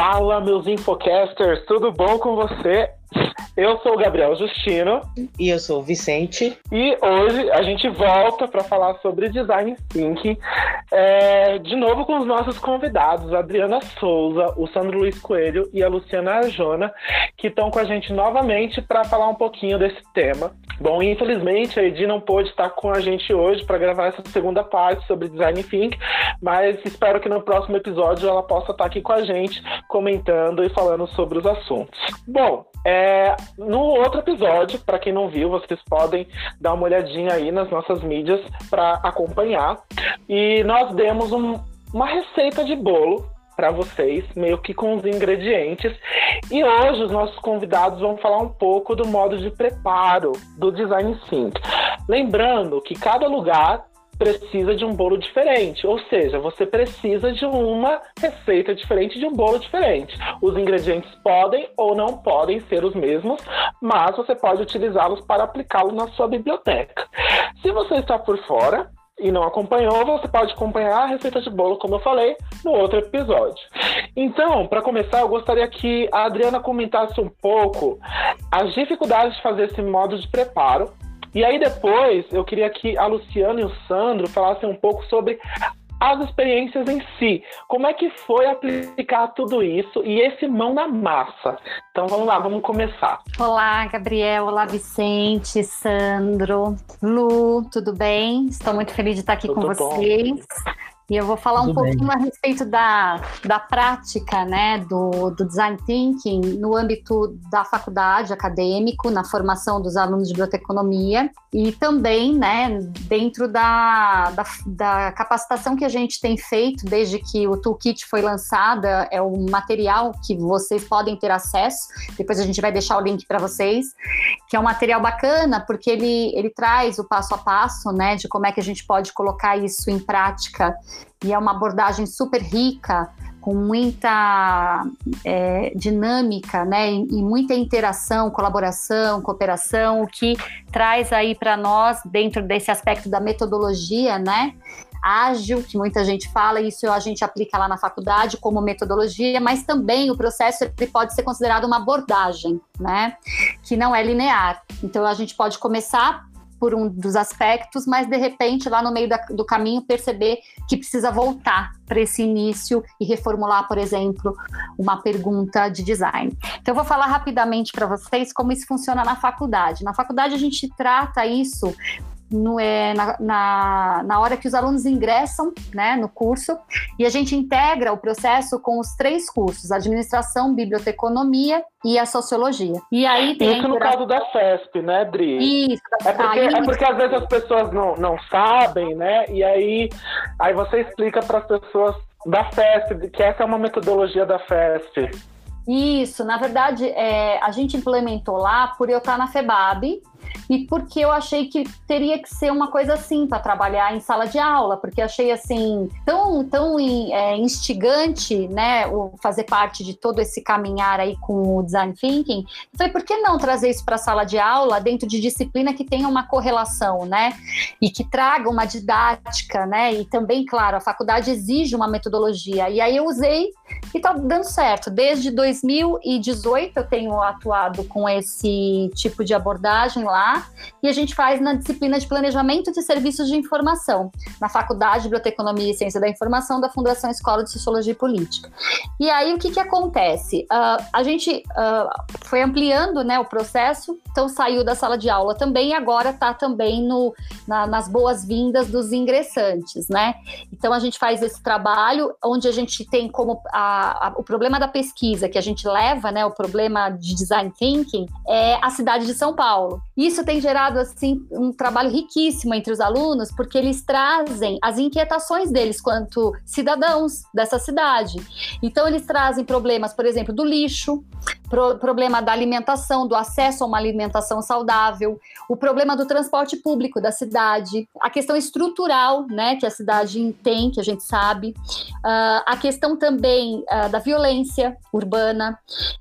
Fala, meus infocasters, tudo bom com você? Eu sou o Gabriel Justino. E eu sou o Vicente. E hoje a gente volta para falar sobre design thinking, é, de novo com os nossos convidados, a Adriana Souza, o Sandro Luiz Coelho e a Luciana Arjona, que estão com a gente novamente para falar um pouquinho desse tema. Bom, infelizmente a Edi não pôde estar com a gente hoje para gravar essa segunda parte sobre design thinking, mas espero que no próximo episódio ela possa estar aqui com a gente, comentando e falando sobre os assuntos. Bom, é, no outro episódio, para quem não viu, vocês podem dar uma olhadinha aí nas nossas mídias para acompanhar. E nós demos um, uma receita de bolo para vocês, meio que com os ingredientes. E hoje os nossos convidados vão falar um pouco do modo de preparo do Design Think. Lembrando que cada lugar precisa de um bolo diferente, ou seja, você precisa de uma receita diferente de um bolo diferente. Os ingredientes podem ou não podem ser os mesmos, mas você pode utilizá-los para aplicá-los na sua biblioteca. Se você está por fora, e não acompanhou, você pode acompanhar a receita de bolo, como eu falei, no outro episódio. Então, para começar, eu gostaria que a Adriana comentasse um pouco as dificuldades de fazer esse modo de preparo e aí depois eu queria que a Luciana e o Sandro falassem um pouco sobre as experiências em si. Como é que foi aplicar tudo isso e esse mão na massa? Então vamos lá, vamos começar. Olá, Gabriel. Olá, Vicente, Sandro, Lu, tudo bem? Estou muito feliz de estar aqui tudo com bom. vocês. E eu vou falar Tudo um pouquinho bem. a respeito da, da prática né, do, do design thinking no âmbito da faculdade acadêmico, na formação dos alunos de biblioteconomia e também né, dentro da, da, da capacitação que a gente tem feito desde que o Toolkit foi lançada, é um material que vocês podem ter acesso, depois a gente vai deixar o link para vocês, que é um material bacana porque ele, ele traz o passo a passo né, de como é que a gente pode colocar isso em prática e é uma abordagem super rica, com muita é, dinâmica, né, e, e, muita interação, colaboração, cooperação, o que traz aí para nós, dentro desse aspecto da metodologia, né, ágil, que muita gente fala, isso a gente aplica lá na faculdade como metodologia, mas também o processo ele pode ser considerado uma abordagem, né, que não é linear. Então a gente pode começar por um dos aspectos, mas de repente lá no meio da, do caminho perceber que precisa voltar para esse início e reformular, por exemplo, uma pergunta de design. Então eu vou falar rapidamente para vocês como isso funciona na faculdade. Na faculdade a gente trata isso no, é, na, na, na, hora que os alunos ingressam né, no curso e a gente integra o processo com os três cursos: administração, biblioteconomia e a sociologia. E aí tem Isso no caso da FESP, né, Dri? Isso, é porque, é porque às vezes as pessoas não, não sabem, né? E aí, aí você explica para as pessoas da FESP que essa é uma metodologia da FESP. Isso, na verdade, é, a gente implementou lá por eu estar na FEBAB, e porque eu achei que teria que ser uma coisa assim para trabalhar em sala de aula, porque achei assim tão tão é, instigante, né, o fazer parte de todo esse caminhar aí com o design thinking. Eu falei, por que não trazer isso para a sala de aula dentro de disciplina que tenha uma correlação, né, e que traga uma didática, né, e também, claro, a faculdade exige uma metodologia. E aí eu usei e está dando certo. Desde 2018 eu tenho atuado com esse tipo de abordagem lá e a gente faz na disciplina de Planejamento de Serviços de Informação, na Faculdade de Biblioteconomia e Ciência da Informação da Fundação Escola de Sociologia e Política. E aí o que, que acontece? Uh, a gente uh, foi ampliando né, o processo, então saiu da sala de aula também e agora está também no, na, nas boas-vindas dos ingressantes, né? Então a gente faz esse trabalho onde a gente tem como a, a, o problema da pesquisa que a gente leva, né, o problema de design thinking, é a cidade de São Paulo. Isso tem gerado assim um trabalho riquíssimo entre os alunos, porque eles trazem as inquietações deles quanto cidadãos dessa cidade. Então eles trazem problemas, por exemplo, do lixo, pro, problema da alimentação, do acesso a uma alimentação saudável, o problema do transporte público da cidade, a questão estrutural, né, que a cidade tem, que a gente sabe, uh, a questão também uh, da violência urbana.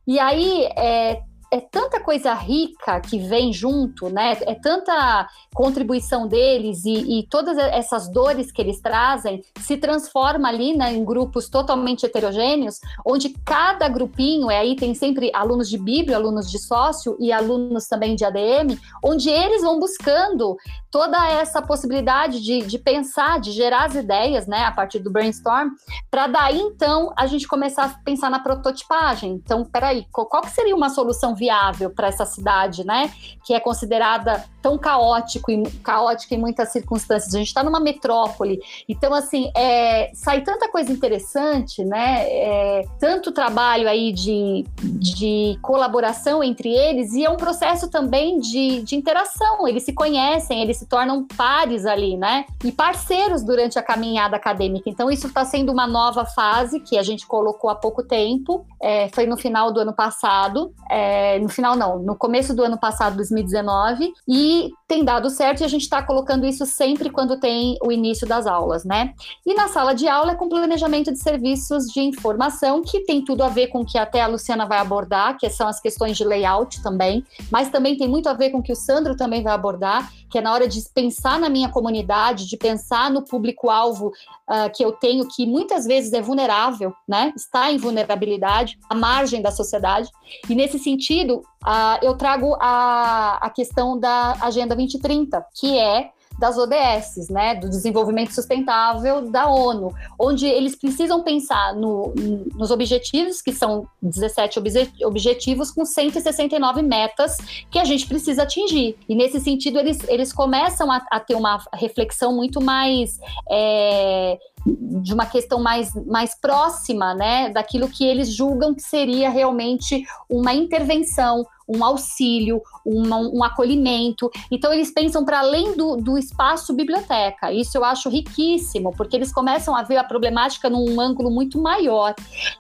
E aí é, é tanta coisa rica que vem junto, né? É tanta contribuição deles e, e todas essas dores que eles trazem se transforma ali né, em grupos totalmente heterogêneos, onde cada grupinho, é aí tem sempre alunos de Bíblia, alunos de sócio e alunos também de ADM, onde eles vão buscando toda essa possibilidade de, de pensar, de gerar as ideias, né, a partir do brainstorm, para daí então a gente começar a pensar na prototipagem. Então, peraí, qual, que seria uma solução viável para essa cidade, né, que é considerada tão caótico e caótica em muitas circunstâncias. A gente está numa metrópole, então assim é, sai tanta coisa interessante, né? É, tanto trabalho aí de, de colaboração entre eles e é um processo também de, de interação. Eles se conhecem, eles se tornam pares ali, né? E parceiros durante a caminhada acadêmica. Então isso está sendo uma nova fase que a gente colocou há pouco tempo. É, foi no final do ano passado, é, no final não, no começo do ano passado, 2019, e tem dado certo e a gente está colocando isso sempre quando tem o início das aulas, né? E na sala de aula é com planejamento de serviços de informação, que tem tudo a ver com o que até a Luciana vai abordar, que são as questões de layout também, mas também tem muito a ver com o que o Sandro também vai abordar, que é na hora de pensar na minha comunidade, de pensar no público-alvo uh, que eu tenho, que muitas vezes é vulnerável, né? Está em vulnerabilidade, à margem da sociedade. E nesse sentido, uh, eu trago a, a questão da Agenda 2030, que é das ODS, né, do desenvolvimento sustentável da ONU, onde eles precisam pensar no, nos objetivos, que são 17 objetivos com 169 metas que a gente precisa atingir. E nesse sentido, eles, eles começam a, a ter uma reflexão muito mais é, de uma questão mais, mais próxima, né, daquilo que eles julgam que seria realmente uma intervenção, um auxílio, uma, um acolhimento. Então, eles pensam para além do, do espaço biblioteca. Isso eu acho riquíssimo, porque eles começam a ver a problemática num ângulo muito maior.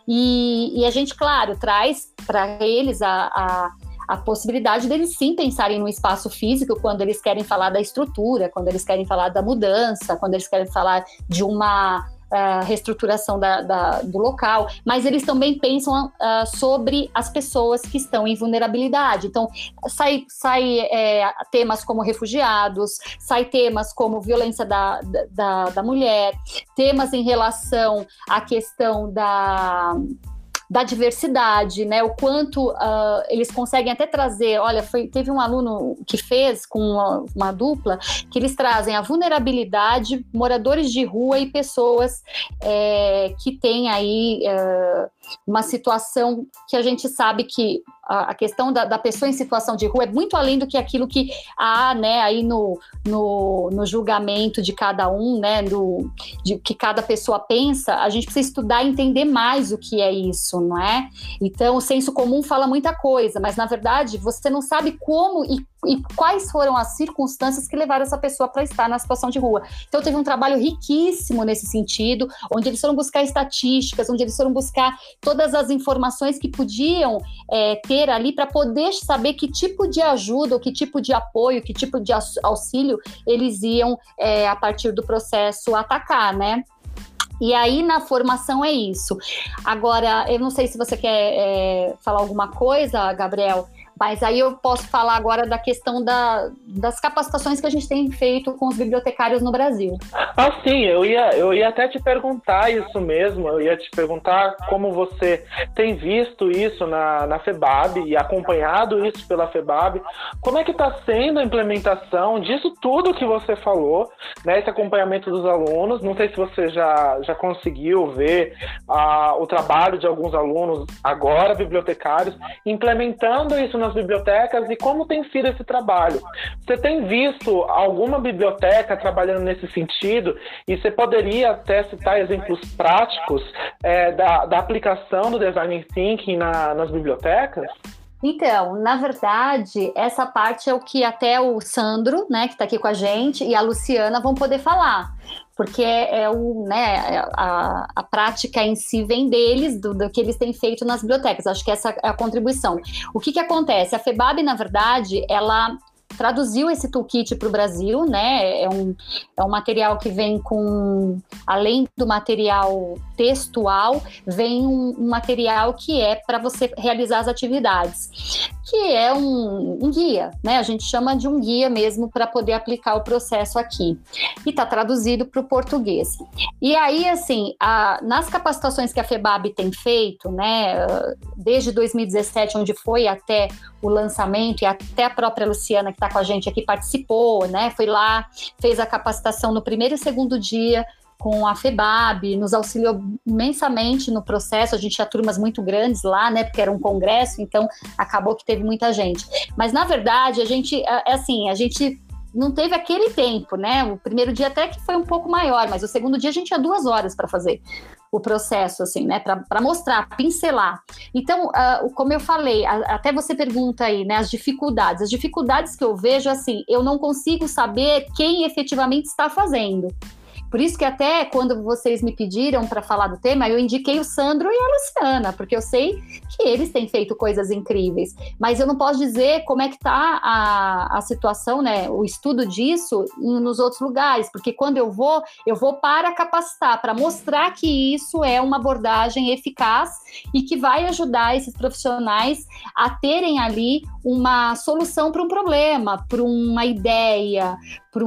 E, e a gente, claro, traz para eles a, a a possibilidade deles sim pensarem no espaço físico quando eles querem falar da estrutura, quando eles querem falar da mudança, quando eles querem falar de uma uh, reestruturação da, da, do local, mas eles também pensam uh, sobre as pessoas que estão em vulnerabilidade. Então, sai, sai é, temas como refugiados, sai temas como violência da, da, da mulher, temas em relação à questão da da diversidade, né? O quanto uh, eles conseguem até trazer. Olha, foi, teve um aluno que fez com uma, uma, dupla que eles trazem a vulnerabilidade, moradores de rua e pessoas é, que têm aí uh, uma situação que a gente sabe que a, questão da, da, pessoa em situação de rua é muito além do que aquilo que há, né, aí no, no, no julgamento de cada um, né, do, de que cada pessoa pensa, a gente precisa estudar e entender mais o que é isso, não é? Então, o senso comum fala muita coisa, mas na verdade você não sabe como e e quais foram as circunstâncias que levaram essa pessoa para estar na situação de rua. Então, teve um trabalho riquíssimo nesse sentido, onde eles foram buscar estatísticas, onde eles foram buscar todas as informações que podiam é, ter ali para poder saber que tipo de ajuda, ou que tipo de apoio, que tipo de auxílio eles iam, é, a partir do processo, atacar, né? E aí na formação é isso. Agora, eu não sei se você quer é, falar alguma coisa, Gabriel, mas aí eu posso falar agora da questão da, das capacitações que a gente tem feito com os bibliotecários no Brasil. Ah, sim, eu ia, eu ia até te perguntar isso mesmo. Eu ia te perguntar como você tem visto isso na, na FEBAB e acompanhado isso pela FEBAB. Como é que está sendo a implementação disso tudo que você falou, né, esse acompanhamento dos alunos? Não sei se você já, já conseguiu ver ah, o trabalho de alguns alunos agora, bibliotecários, implementando isso na nas bibliotecas e como tem sido esse trabalho. Você tem visto alguma biblioteca trabalhando nesse sentido e você poderia até citar exemplos práticos é, da, da aplicação do design thinking na, nas bibliotecas? Então, na verdade, essa parte é o que até o Sandro, né, que está aqui com a gente, e a Luciana vão poder falar porque é, é o, né, a, a prática em si vem deles, do, do, que eles têm feito nas bibliotecas. Acho que essa é a contribuição. O que, que acontece? A FEBAB, na verdade, ela traduziu esse toolkit para o Brasil, né? É um, é um material que vem com, além do material textual, vem um, um material que é para você realizar as atividades que é um, um guia, né? A gente chama de um guia mesmo para poder aplicar o processo aqui. E está traduzido para o português. E aí, assim, a, nas capacitações que a FEBAB tem feito, né, desde 2017, onde foi até o lançamento, e até a própria Luciana, que está com a gente aqui, participou, né? Foi lá, fez a capacitação no primeiro e segundo dia com a FEBAB, nos auxiliou imensamente no processo. A gente tinha turmas muito grandes lá, né? Porque era um congresso, então acabou que teve muita gente. Mas na verdade, a gente, é, é assim, a gente não teve aquele tempo, né? O primeiro dia até que foi um pouco maior, mas o segundo dia a gente tinha duas horas para fazer o processo, assim, né? Para mostrar, pincelar. Então, uh, como eu falei, a, até você pergunta aí, né? As dificuldades. As dificuldades que eu vejo, assim, eu não consigo saber quem efetivamente está fazendo. Por isso que até quando vocês me pediram para falar do tema, eu indiquei o Sandro e a Luciana, porque eu sei que eles têm feito coisas incríveis. Mas eu não posso dizer como é que está a, a situação, né? O estudo disso nos outros lugares, porque quando eu vou, eu vou para capacitar, para mostrar que isso é uma abordagem eficaz e que vai ajudar esses profissionais a terem ali uma solução para um problema, para uma ideia, para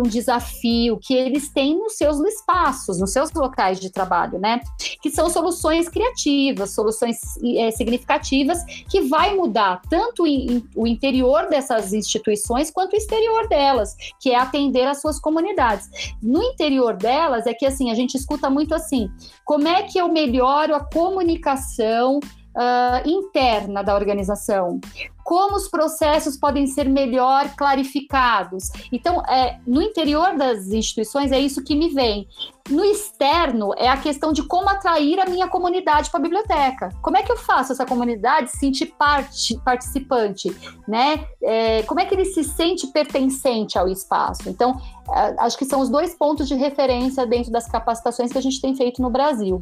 um desafio que eles têm nos seus espaços, nos seus locais de trabalho, né? Que são soluções criativas, soluções é, significativas que vai mudar tanto in, o interior dessas instituições quanto o exterior delas, que é atender as suas comunidades. No interior delas é que assim a gente escuta muito assim, como é que eu melhoro a comunicação uh, interna da organização, como os processos podem ser melhor clarificados. Então, é, no interior das instituições é isso que me vem. No externo é a questão de como atrair a minha comunidade para a biblioteca. Como é que eu faço essa comunidade se sentir parte, participante, né? É, como é que ele se sente pertencente ao espaço? Então, acho que são os dois pontos de referência dentro das capacitações que a gente tem feito no Brasil.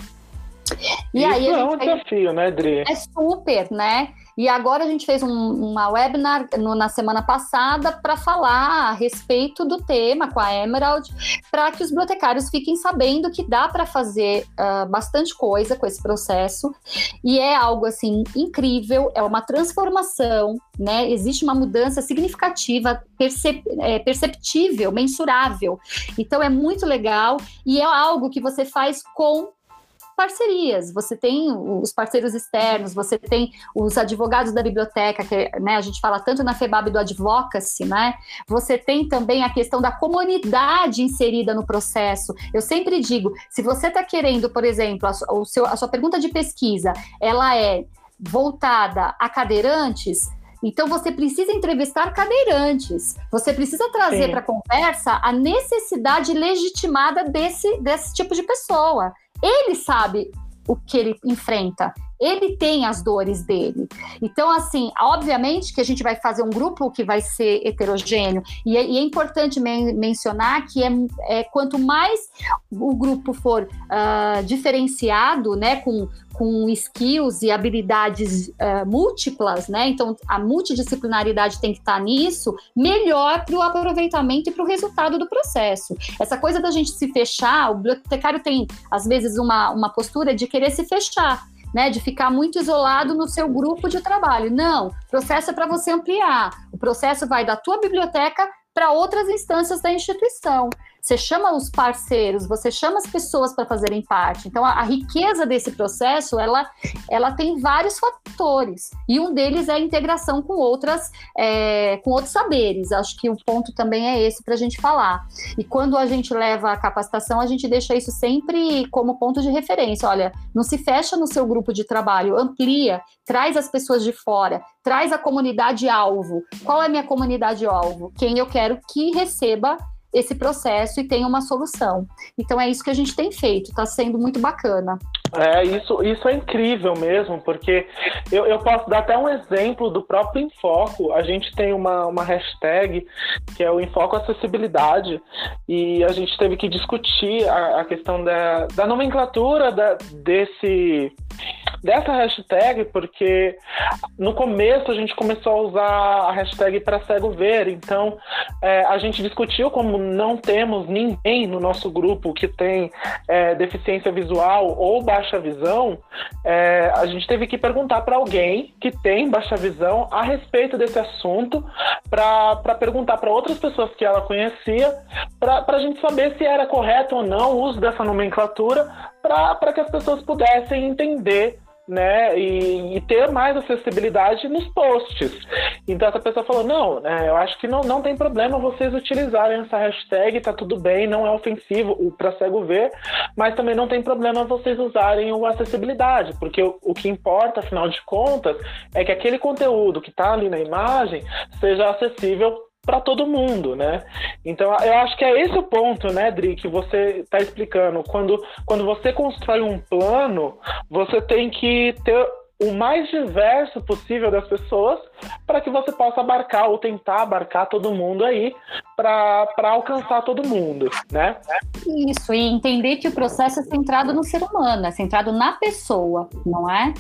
E Isso aí é um desafio, né, Dri? É super, né? E agora a gente fez um, uma webinar no, na semana passada para falar a respeito do tema com a Emerald, para que os bibliotecários fiquem sabendo que dá para fazer uh, bastante coisa com esse processo. E é algo assim incrível, é uma transformação, né? Existe uma mudança significativa, percep é, perceptível, mensurável. Então é muito legal e é algo que você faz com parcerias. Você tem os parceiros externos, você tem os advogados da biblioteca, que né, a gente fala tanto na FEBAB do advocacy, né? Você tem também a questão da comunidade inserida no processo. Eu sempre digo, se você está querendo, por exemplo, a, o seu, a sua pergunta de pesquisa, ela é voltada a cadeirantes, então você precisa entrevistar cadeirantes. Você precisa trazer para a conversa a necessidade legitimada desse, desse tipo de pessoa. Ele sabe o que ele enfrenta. Ele tem as dores dele. Então, assim, obviamente que a gente vai fazer um grupo que vai ser heterogêneo. E é, e é importante men mencionar que é, é, quanto mais o grupo for uh, diferenciado, né, com, com skills e habilidades uh, múltiplas, né? Então a multidisciplinaridade tem que estar tá nisso, melhor para o aproveitamento e para o resultado do processo. Essa coisa da gente se fechar, o bibliotecário tem às vezes uma, uma postura de querer se fechar né, de ficar muito isolado no seu grupo de trabalho. Não, o processo é para você ampliar. O processo vai da tua biblioteca para outras instâncias da instituição. Você chama os parceiros, você chama as pessoas para fazerem parte. Então, a, a, riqueza desse processo, ela, ela tem vários fatores. E um deles é a integração com outras, é, com outros saberes. Acho que o ponto também é esse para a gente falar. E quando a gente leva a capacitação, a gente deixa isso sempre como ponto de referência. Olha, não se fecha no seu grupo de trabalho, amplia, traz as pessoas de fora, traz a comunidade alvo. Qual é a minha comunidade alvo? Quem eu quero que receba esse processo e tenha uma solução. Então é isso que a gente tem feito, está sendo muito bacana. É, isso, isso é incrível mesmo, porque eu, eu posso dar até um exemplo do próprio Enfoco. A gente tem uma, uma hashtag que é o Enfoco Acessibilidade, e a gente teve que discutir a, a questão da, da nomenclatura da, desse dessa hashtag porque no começo a gente começou a usar a hashtag para cego ver, então é, a gente discutiu como não temos ninguém no nosso grupo que tem é, deficiência visual ou baixa visão, é, a gente teve que perguntar para alguém que tem baixa visão a respeito desse assunto, para perguntar para outras pessoas que ela conhecia, para a gente saber se era correto ou não o uso dessa nomenclatura, para que as pessoas pudessem entender né, e, e, ter mais acessibilidade nos posts. Então essa pessoa falou, não, né, eu acho que não, não tem problema vocês utilizarem essa hashtag, tá tudo bem, não é ofensivo para cego ver, mas também não tem problema vocês usarem o acessibilidade, porque o, o que importa, afinal de contas, é que aquele conteúdo que está ali na imagem seja acessível para todo mundo, né? Então eu acho que é esse o ponto, né, Dri, que você está explicando. Quando, quando você constrói um plano, você tem que ter o mais diverso possível das pessoas para que você possa abarcar ou tentar abarcar todo mundo aí para alcançar todo mundo, né? Isso, e entender que o processo é centrado no ser humano, é centrado na pessoa, não é?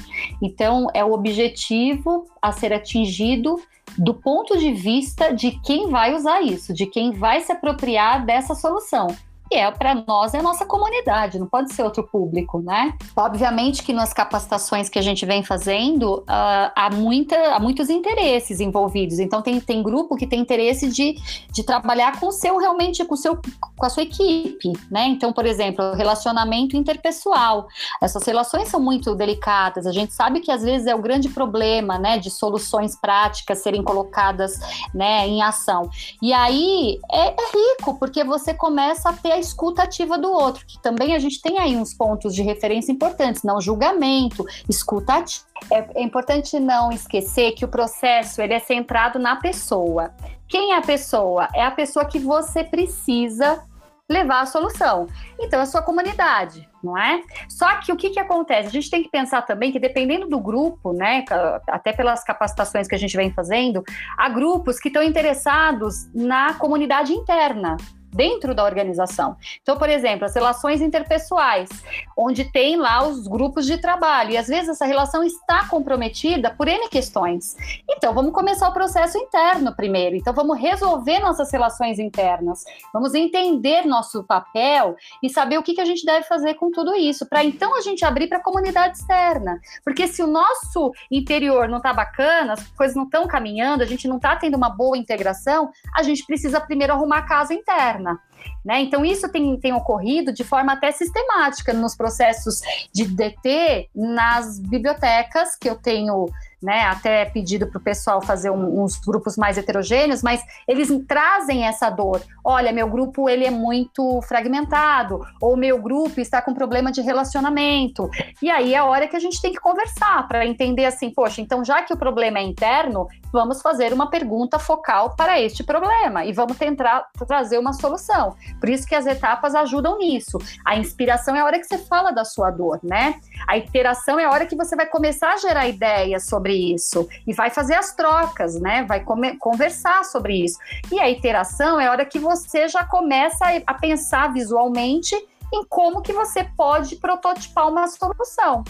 Então, é o objetivo a ser atingido do ponto de vista de quem vai usar isso, de quem vai se apropriar dessa solução e é para nós é a nossa comunidade, não pode ser outro público, né? Obviamente que nas capacitações que a gente vem fazendo, uh, há, muita, há muitos interesses envolvidos. Então tem, tem grupo que tem interesse de, de trabalhar com o seu realmente com seu com a sua equipe, né? Então, por exemplo, relacionamento interpessoal. Essas relações são muito delicadas. A gente sabe que às vezes é o grande problema, né, de soluções práticas serem colocadas, né, em ação. E aí é, é rico porque você começa a ter escuta ativa do outro, que também a gente tem aí uns pontos de referência importantes, não julgamento, escuta ativa. É, é importante não esquecer que o processo ele é centrado na pessoa. Quem é a pessoa? É a pessoa que você precisa levar a solução. Então, é a sua comunidade, não é? Só que o que, que acontece? A gente tem que pensar também que, dependendo do grupo, né, até pelas capacitações que a gente vem fazendo, há grupos que estão interessados na comunidade interna dentro da organização. Então, por exemplo, as relações interpessoais, onde tem lá os grupos de trabalho, e às vezes essa relação está comprometida por N questões. Então, vamos começar o processo interno primeiro. Então, vamos resolver nossas relações internas, vamos entender nosso papel e saber o que, que a gente deve fazer com tudo isso, para então a gente abrir para a comunidade externa. Porque se o nosso interior não está bacana, as coisas não estão caminhando, a gente não está tendo uma boa integração, a gente precisa primeiro arrumar a casa interna interna. Né? Então, isso tem, tem ocorrido de forma até sistemática nos processos de DT nas bibliotecas que eu tenho né, até pedido para o pessoal fazer um, uns grupos mais heterogêneos, mas eles trazem essa dor. Olha, meu grupo ele é muito fragmentado, ou meu grupo está com problema de relacionamento. E aí é a hora que a gente tem que conversar para entender assim, poxa, então já que o problema é interno, vamos fazer uma pergunta focal para este problema e vamos tentar trazer uma solução. Por isso que as etapas ajudam nisso. A inspiração é a hora que você fala da sua dor, né? A iteração é a hora que você vai começar a gerar ideias sobre sobre isso e vai fazer as trocas, né? Vai conversar sobre isso. E a iteração é a hora que você já começa a pensar visualmente em como que você pode prototipar uma solução.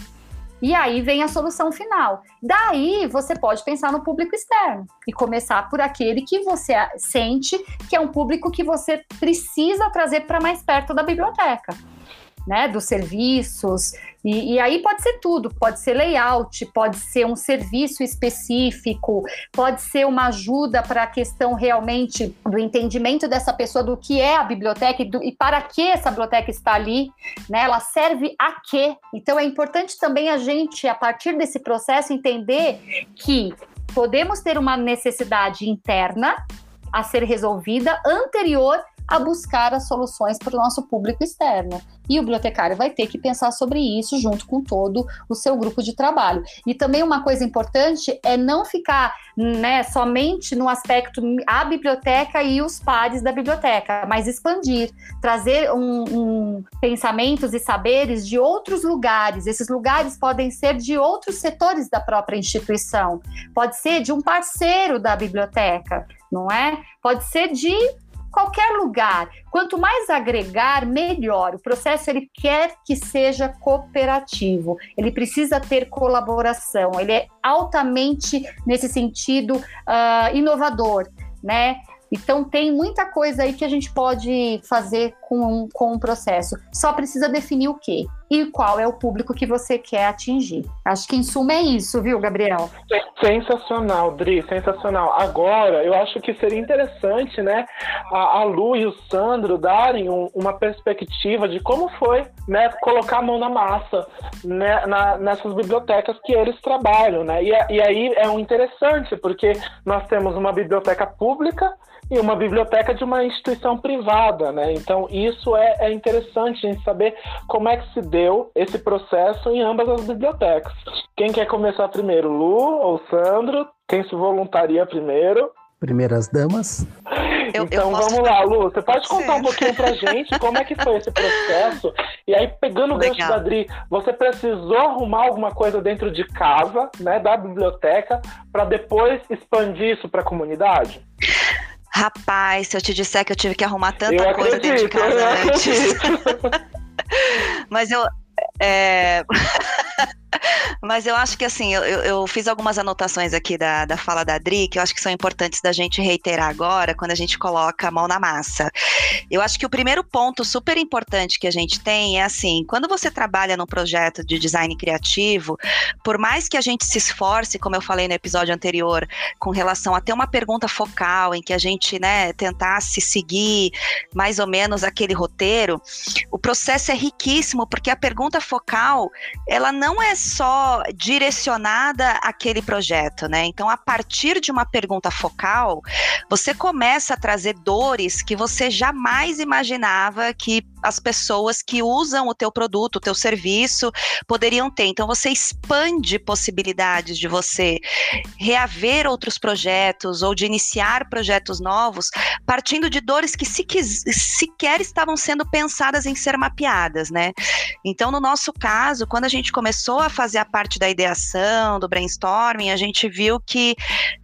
E aí vem a solução final. Daí você pode pensar no público externo e começar por aquele que você sente que é um público que você precisa trazer para mais perto da biblioteca né, dos serviços. E, e, aí pode ser tudo, pode ser layout, pode ser um serviço específico, pode ser uma ajuda para a questão realmente do entendimento dessa pessoa do que é a biblioteca e, do, e para que essa biblioteca está ali, né? Ela serve a quê? Então é importante também a gente, a partir desse processo, entender que podemos ter uma necessidade interna a ser resolvida anterior a buscar as soluções para o nosso público externo. E o bibliotecário vai ter que pensar sobre isso junto com todo o seu grupo de trabalho. E também uma coisa importante é não ficar né, somente no aspecto a biblioteca e os pares da biblioteca, mas expandir, trazer um, um, pensamentos e saberes de outros lugares. Esses lugares podem ser de outros setores da própria instituição, pode ser de um parceiro da biblioteca, não é? Pode ser de qualquer lugar. Quanto mais agregar, melhor. O processo ele quer que seja cooperativo. Ele precisa ter colaboração. Ele é altamente nesse sentido uh, inovador, né? Então tem muita coisa aí que a gente pode fazer com, com o processo. Só precisa definir o quê e qual é o público que você quer atingir. Acho que em suma é isso, viu, Gabriel? Sensacional, Dri, sensacional. Agora, eu acho que seria interessante, né, a, a Lu e o Sandro darem um, uma perspectiva de como foi, né, colocar a mão na massa né, na, nessas bibliotecas que eles trabalham, né? E, e aí é um interessante, porque nós temos uma biblioteca pública e uma biblioteca de uma instituição privada, né? Então isso é, é interessante a gente saber como é que se deu esse processo em ambas as bibliotecas. Quem quer começar primeiro, Lu ou Sandro? Quem se voluntaria primeiro? Primeiras damas. Eu, então eu vamos lá, Lu, você pode contar um pouquinho pra gente como é que foi esse processo? E aí, pegando o gancho da Adri, você precisou arrumar alguma coisa dentro de casa, né, da biblioteca, para depois expandir isso para a comunidade? Rapaz, se eu te disser que eu tive que arrumar tanta eu coisa acredito, dentro de casa antes. Mas eu. É... Mas eu acho que assim, eu, eu, fiz algumas anotações aqui da, da fala da Adri, que eu acho que são importantes da gente reiterar agora, quando a gente coloca a mão na massa. Eu acho que o primeiro ponto super importante que a gente tem é assim, quando você trabalha num projeto de design criativo, por mais que a gente se esforce, como eu falei no episódio anterior, com relação a ter uma pergunta focal, em que a gente, né, tentasse seguir mais ou menos aquele roteiro, o processo é riquíssimo, porque a pergunta focal, ela não é só direcionada àquele projeto, né? Então, a partir de uma pergunta focal, você começa a trazer dores que você jamais imaginava que as pessoas que usam o teu produto, o teu serviço, poderiam ter. Então você expande possibilidades de você reaver outros projetos ou de iniciar projetos novos, partindo de dores que sequer estavam sendo pensadas em ser mapeadas, né? Então, no nosso caso, quando a gente começou a fazer a parte da ideação, do brainstorming, a gente viu que,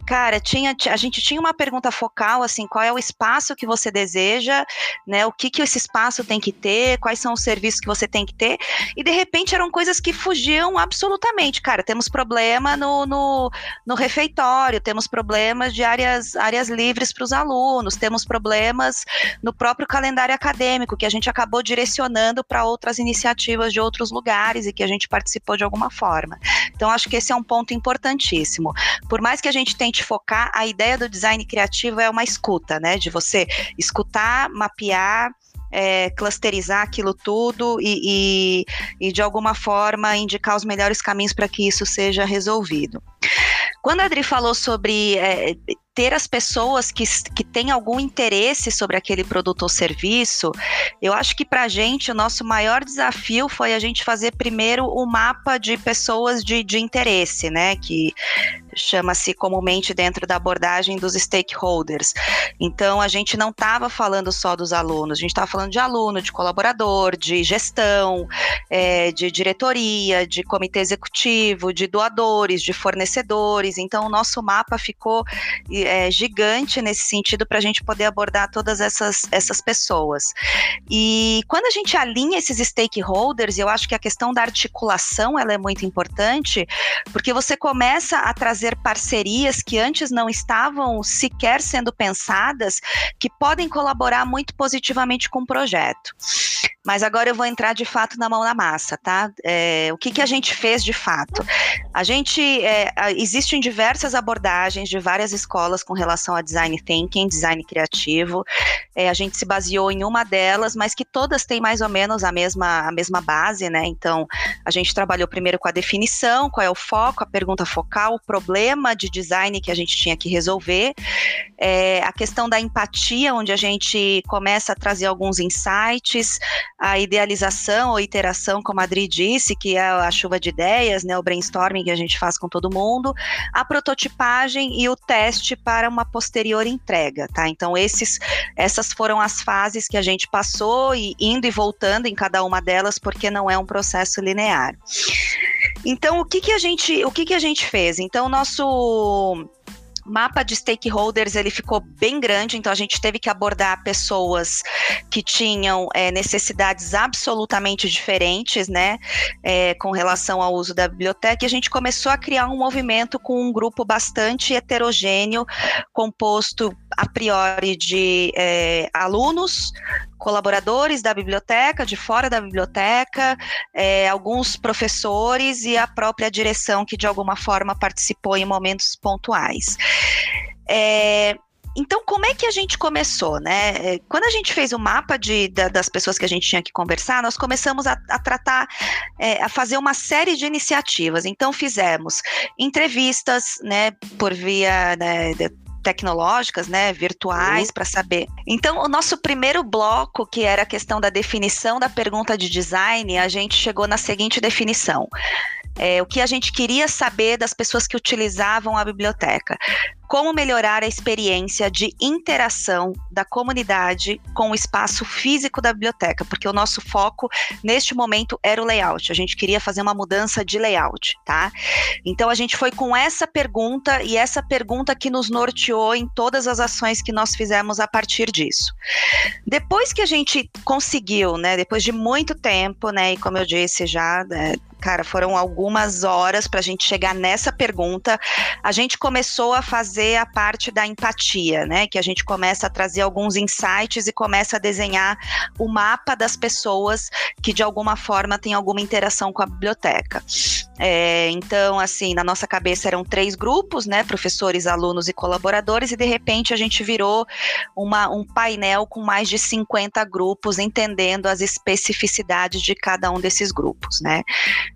cara, tinha, a gente tinha uma pergunta focal, assim, qual é o espaço que você deseja, né? O que que esse espaço tem que que ter, quais são os serviços que você tem que ter, e de repente eram coisas que fugiam absolutamente. Cara, temos problema no, no, no refeitório, temos problemas de áreas, áreas livres para os alunos, temos problemas no próprio calendário acadêmico, que a gente acabou direcionando para outras iniciativas de outros lugares e que a gente participou de alguma forma. Então, acho que esse é um ponto importantíssimo. Por mais que a gente tente focar, a ideia do design criativo é uma escuta, né? De você escutar, mapear é, clusterizar aquilo tudo e, e, e, de alguma forma, indicar os melhores caminhos para que isso seja resolvido. Quando a Adri falou sobre é, ter as pessoas que, que têm algum interesse sobre aquele produto ou serviço, eu acho que para a gente o nosso maior desafio foi a gente fazer primeiro o mapa de pessoas de, de interesse, né? Que chama-se comumente dentro da abordagem dos stakeholders. Então, a gente não estava falando só dos alunos, a gente estava falando de aluno, de colaborador, de gestão, é, de diretoria, de comitê executivo, de doadores, de fornecedores. Então, o nosso mapa ficou é, gigante nesse sentido para a gente poder abordar todas essas, essas pessoas. E quando a gente alinha esses stakeholders, eu acho que a questão da articulação ela é muito importante, porque você começa a trazer fazer parcerias que antes não estavam sequer sendo pensadas, que podem colaborar muito positivamente com o projeto. Mas agora eu vou entrar de fato na mão na massa, tá? É, o que, que a gente fez de fato? A gente é, existem diversas abordagens de várias escolas com relação a design thinking, design criativo. É, a gente se baseou em uma delas, mas que todas têm mais ou menos a mesma, a mesma base, né? Então, a gente trabalhou primeiro com a definição, qual é o foco, a pergunta focal, o problema de design que a gente tinha que resolver, é, a questão da empatia, onde a gente começa a trazer alguns insights, a idealização ou iteração, como a Adri disse, que é a chuva de ideias, né, o brainstorming que a gente faz com todo mundo, a prototipagem e o teste para uma posterior entrega, tá? Então esses, essas foram as fases que a gente passou e indo e voltando em cada uma delas, porque não é um processo linear. Então o que que a gente, o que que a gente fez? Então nosso mapa de stakeholders ele ficou bem grande, então a gente teve que abordar pessoas que tinham é, necessidades absolutamente diferentes, né, é, com relação ao uso da biblioteca. E a gente começou a criar um movimento com um grupo bastante heterogêneo, composto a priori de é, alunos, colaboradores da biblioteca, de fora da biblioteca, é, alguns professores e a própria direção que de alguma forma participou em momentos pontuais. É, então, como é que a gente começou, né? É, quando a gente fez o mapa de, da, das pessoas que a gente tinha que conversar, nós começamos a, a tratar, é, a fazer uma série de iniciativas. Então, fizemos entrevistas, né, por via né, tecnológicas, né, virtuais, uhum. para saber. Então, o nosso primeiro bloco, que era a questão da definição da pergunta de design, a gente chegou na seguinte definição. É, o que a gente queria saber das pessoas que utilizavam a biblioteca como melhorar a experiência de interação da comunidade com o espaço físico da biblioteca, porque o nosso foco neste momento era o layout. A gente queria fazer uma mudança de layout, tá? Então a gente foi com essa pergunta e essa pergunta que nos norteou em todas as ações que nós fizemos a partir disso. Depois que a gente conseguiu, né, depois de muito tempo, né, e como eu disse já, né, cara, foram algumas horas para a gente chegar nessa pergunta. A gente começou a fazer a parte da empatia, né? Que a gente começa a trazer alguns insights e começa a desenhar o mapa das pessoas que de alguma forma têm alguma interação com a biblioteca. É, então, assim, na nossa cabeça eram três grupos, né? Professores, alunos e colaboradores, e de repente a gente virou uma, um painel com mais de 50 grupos, entendendo as especificidades de cada um desses grupos, né?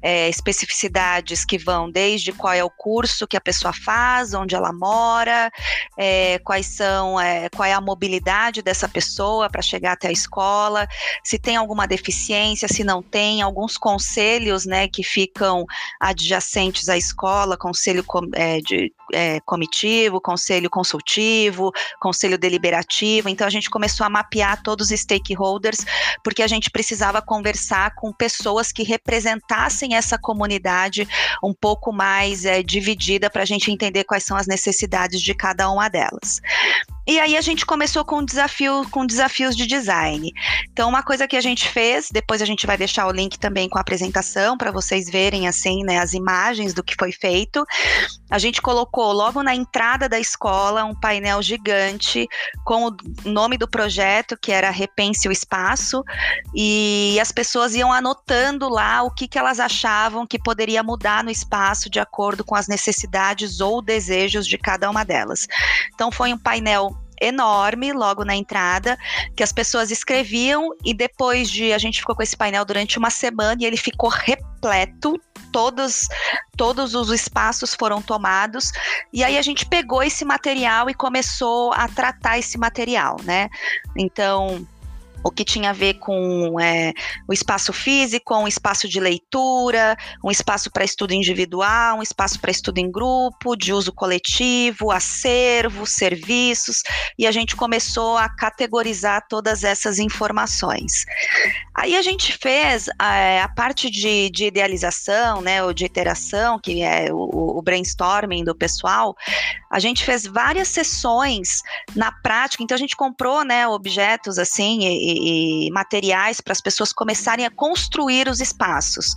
É, especificidades que vão desde qual é o curso que a pessoa faz, onde ela mora, é, quais são, é, qual é a mobilidade dessa pessoa para chegar até a escola, se tem alguma deficiência, se não tem, alguns conselhos, né, que ficam adjacentes à escola, conselho é, de, é, comitivo, conselho consultivo, conselho deliberativo. Então a gente começou a mapear todos os stakeholders, porque a gente precisava conversar com pessoas que representassem essa comunidade um pouco mais é, dividida para a gente entender quais são as necessidades de cada uma delas. E aí a gente começou com desafio, com desafios de design. Então, uma coisa que a gente fez, depois a gente vai deixar o link também com a apresentação para vocês verem assim, né, as imagens do que foi feito. A gente colocou logo na entrada da escola um painel gigante com o nome do projeto, que era Repense o Espaço, e as pessoas iam anotando lá o que, que elas achavam que poderia mudar no espaço de acordo com as necessidades ou desejos de cada uma delas. Então, foi um painel enorme logo na entrada, que as pessoas escreviam e depois de a gente ficou com esse painel durante uma semana e ele ficou repleto, todos todos os espaços foram tomados e aí a gente pegou esse material e começou a tratar esse material, né? Então, o que tinha a ver com é, o espaço físico, um espaço de leitura, um espaço para estudo individual, um espaço para estudo em grupo, de uso coletivo, acervo, serviços, e a gente começou a categorizar todas essas informações. Aí a gente fez é, a parte de, de, idealização, né, ou de iteração, que é o, o brainstorming do pessoal, a gente fez várias sessões na prática, então a gente comprou, né, objetos assim, e, e, materiais para as pessoas começarem a construir os espaços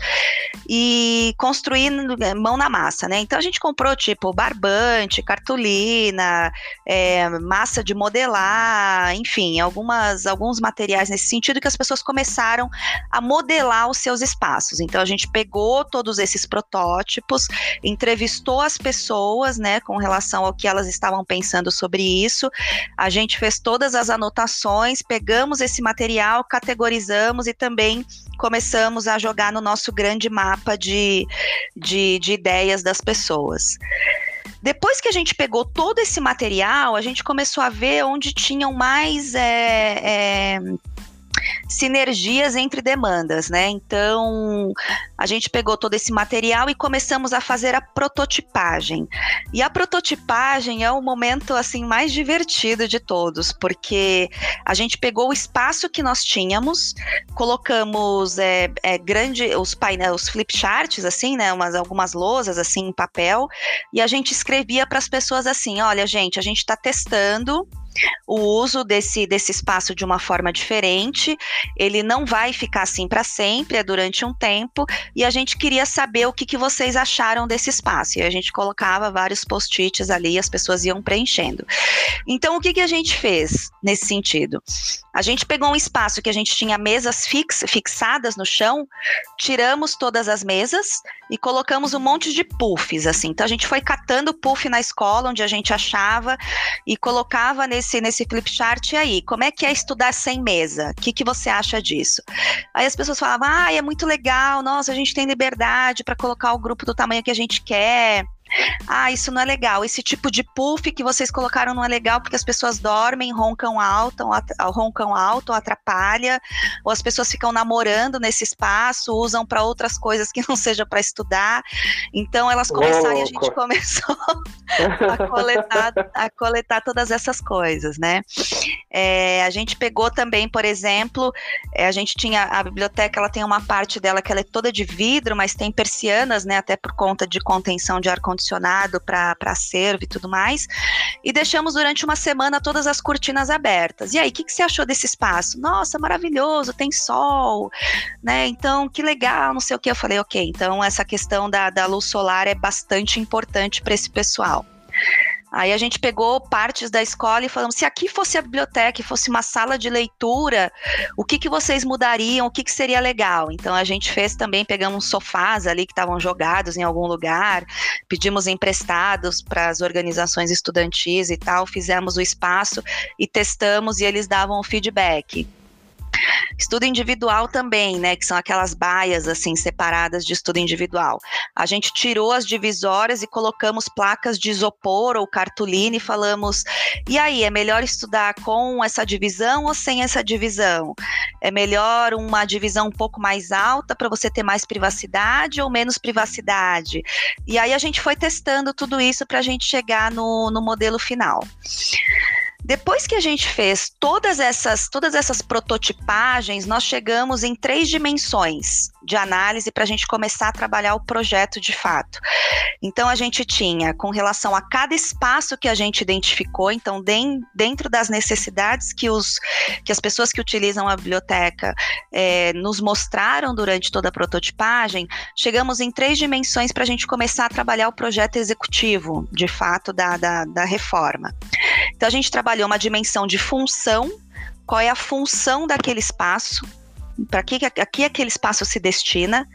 e construir é, mão na massa, né? Então a gente comprou tipo barbante, cartolina, é, massa de modelar, enfim, algumas, alguns materiais nesse sentido que as pessoas começaram a modelar os seus espaços. Então a gente pegou todos esses protótipos, entrevistou as pessoas, né, com relação ao que elas estavam pensando sobre isso. A gente fez todas as anotações, pegamos esse material, categorizamos e também começamos a jogar no nosso grande mapa de, de, de ideias das pessoas. Depois que a gente pegou todo esse material, a gente começou a ver onde tinham mais é, é, sinergias entre demandas, né? Então, a gente pegou todo esse material e começamos a fazer a prototipagem. E a prototipagem é o momento assim mais divertido de todos, porque a gente pegou o espaço que nós tínhamos, colocamos é, é grande os painéis, os flip charts assim, né, umas algumas lousas assim em papel, e a gente escrevia para as pessoas assim, olha, gente, a gente está testando o uso desse, desse espaço de uma forma diferente. Ele não vai ficar assim para sempre, é durante um tempo. E a gente queria saber o que, que vocês acharam desse espaço. E a gente colocava vários post-its ali as pessoas iam preenchendo. Então, o que, que a gente fez nesse sentido? A gente pegou um espaço que a gente tinha mesas fix, fixadas no chão, tiramos todas as mesas e colocamos um monte de puffs, assim. Então a gente foi catando puff na escola onde a gente achava e colocava nesse nesse flip chart aí, como é que é estudar sem mesa? O que, que você acha disso? Aí as pessoas falavam: "Ah, é muito legal, nossa, a gente tem liberdade para colocar o grupo do tamanho que a gente quer". Ah, isso não é legal. Esse tipo de puff que vocês colocaram não é legal porque as pessoas dormem, roncam alto, roncam alto, atrapalha, ou as pessoas ficam namorando nesse espaço, usam para outras coisas que não seja para estudar. Então elas começaram e a gente começou a coletar, a coletar todas essas coisas, né? É, a gente pegou também, por exemplo, é, a gente tinha a biblioteca, ela tem uma parte dela que ela é toda de vidro, mas tem persianas, né? Até por conta de contenção de ar condicionado para serve e tudo mais. E deixamos durante uma semana todas as cortinas abertas. E aí, o que, que você achou desse espaço? Nossa, maravilhoso, tem sol, né? Então, que legal, não sei o que. Eu falei, ok, então essa questão da, da luz solar é bastante importante para esse pessoal. Aí a gente pegou partes da escola e falamos: se aqui fosse a biblioteca, fosse uma sala de leitura, o que, que vocês mudariam? O que, que seria legal? Então a gente fez também, pegamos sofás ali que estavam jogados em algum lugar, pedimos emprestados para as organizações estudantis e tal, fizemos o espaço e testamos e eles davam o feedback. Estudo individual também, né, que são aquelas baias assim separadas de estudo individual. A gente tirou as divisórias e colocamos placas de isopor ou cartolina e falamos: "E aí, é melhor estudar com essa divisão ou sem essa divisão? É melhor uma divisão um pouco mais alta para você ter mais privacidade ou menos privacidade?" E aí a gente foi testando tudo isso para a gente chegar no, no modelo final. Depois que a gente fez todas essas, todas essas prototipagens, nós chegamos em três dimensões de análise para a gente começar a trabalhar o projeto de fato. Então, a gente tinha, com relação a cada espaço que a gente identificou, então, dentro das necessidades que, os, que as pessoas que utilizam a biblioteca é, nos mostraram durante toda a prototipagem, chegamos em três dimensões para a gente começar a trabalhar o projeto executivo, de fato, da, da, da reforma. Então, a gente trabalhou uma dimensão de função, qual é a função daquele espaço, para que, que aquele espaço se destina,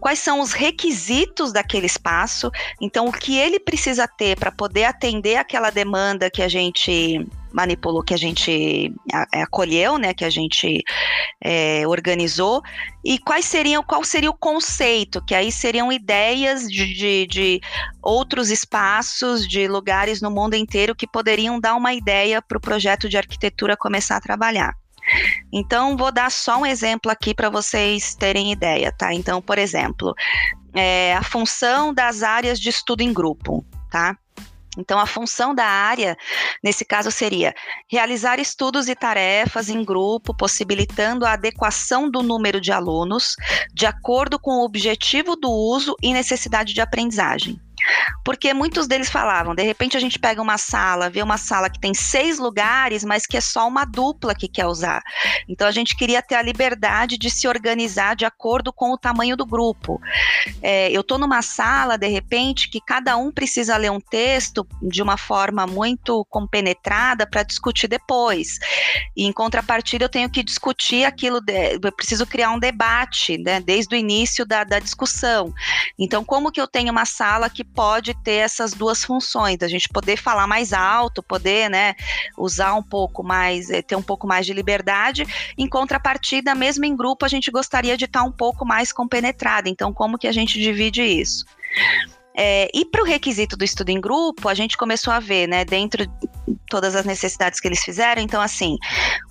quais são os requisitos daquele espaço, então o que ele precisa ter para poder atender aquela demanda que a gente manipulou, que a gente é, acolheu, né, que a gente é, organizou, e quais seriam, qual seria o conceito, que aí seriam ideias de, de, de outros espaços, de lugares no mundo inteiro que poderiam dar uma ideia para o projeto de arquitetura começar a trabalhar. Então, vou dar só um exemplo aqui para vocês terem ideia, tá? Então, por exemplo, é, a função das áreas de estudo em grupo, tá? Então, a função da área, nesse caso, seria realizar estudos e tarefas em grupo, possibilitando a adequação do número de alunos de acordo com o objetivo do uso e necessidade de aprendizagem. Porque muitos deles falavam, de repente a gente pega uma sala, vê uma sala que tem seis lugares, mas que é só uma dupla que quer usar. Então a gente queria ter a liberdade de se organizar de acordo com o tamanho do grupo. É, eu estou numa sala, de repente, que cada um precisa ler um texto de uma forma muito compenetrada para discutir depois. E em contrapartida, eu tenho que discutir aquilo, de, eu preciso criar um debate, né, desde o início da, da discussão. Então, como que eu tenho uma sala que pode ter essas duas funções, a gente poder falar mais alto, poder, né, usar um pouco mais, eh, ter um pouco mais de liberdade, em contrapartida, mesmo em grupo, a gente gostaria de estar um pouco mais compenetrada, então como que a gente divide isso? É, e para o requisito do estudo em grupo, a gente começou a ver, né, dentro todas as necessidades que eles fizeram. Então, assim,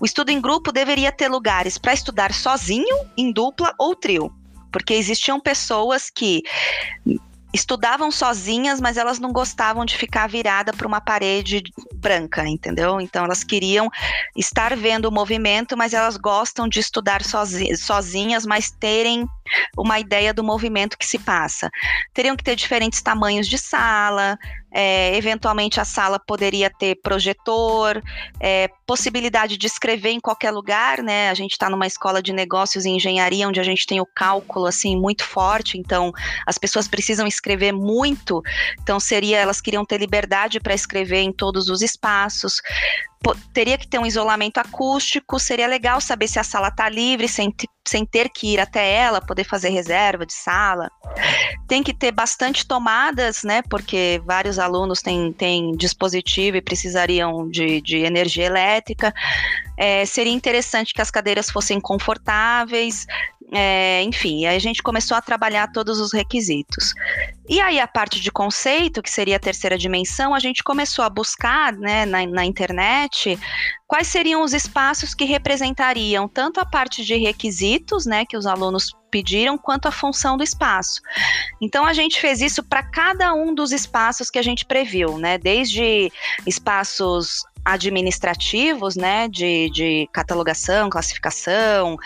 o estudo em grupo deveria ter lugares para estudar sozinho, em dupla ou trio. Porque existiam pessoas que estudavam sozinhas, mas elas não gostavam de ficar virada para uma parede branca, entendeu? Então elas queriam estar vendo o movimento, mas elas gostam de estudar sozinhas, mas terem uma ideia do movimento que se passa. Teriam que ter diferentes tamanhos de sala, é, eventualmente a sala poderia ter projetor, é, possibilidade de escrever em qualquer lugar, né? A gente está numa escola de negócios e engenharia onde a gente tem o cálculo assim muito forte, então as pessoas precisam escrever muito, então seria elas queriam ter liberdade para escrever em todos os espaços teria que ter um isolamento acústico, seria legal saber se a sala está livre, sem, sem ter que ir até ela, poder fazer reserva de sala. Tem que ter bastante tomadas, né? Porque vários alunos têm, têm dispositivo e precisariam de, de energia elétrica. É, seria interessante que as cadeiras fossem confortáveis, é, enfim, aí a gente começou a trabalhar todos os requisitos. E aí a parte de conceito, que seria a terceira dimensão, a gente começou a buscar né, na, na internet quais seriam os espaços que representariam tanto a parte de requisitos, né, que os alunos pediram, quanto a função do espaço. Então a gente fez isso para cada um dos espaços que a gente previu, né, desde espaços administrativos, né, de, de catalogação, classificação,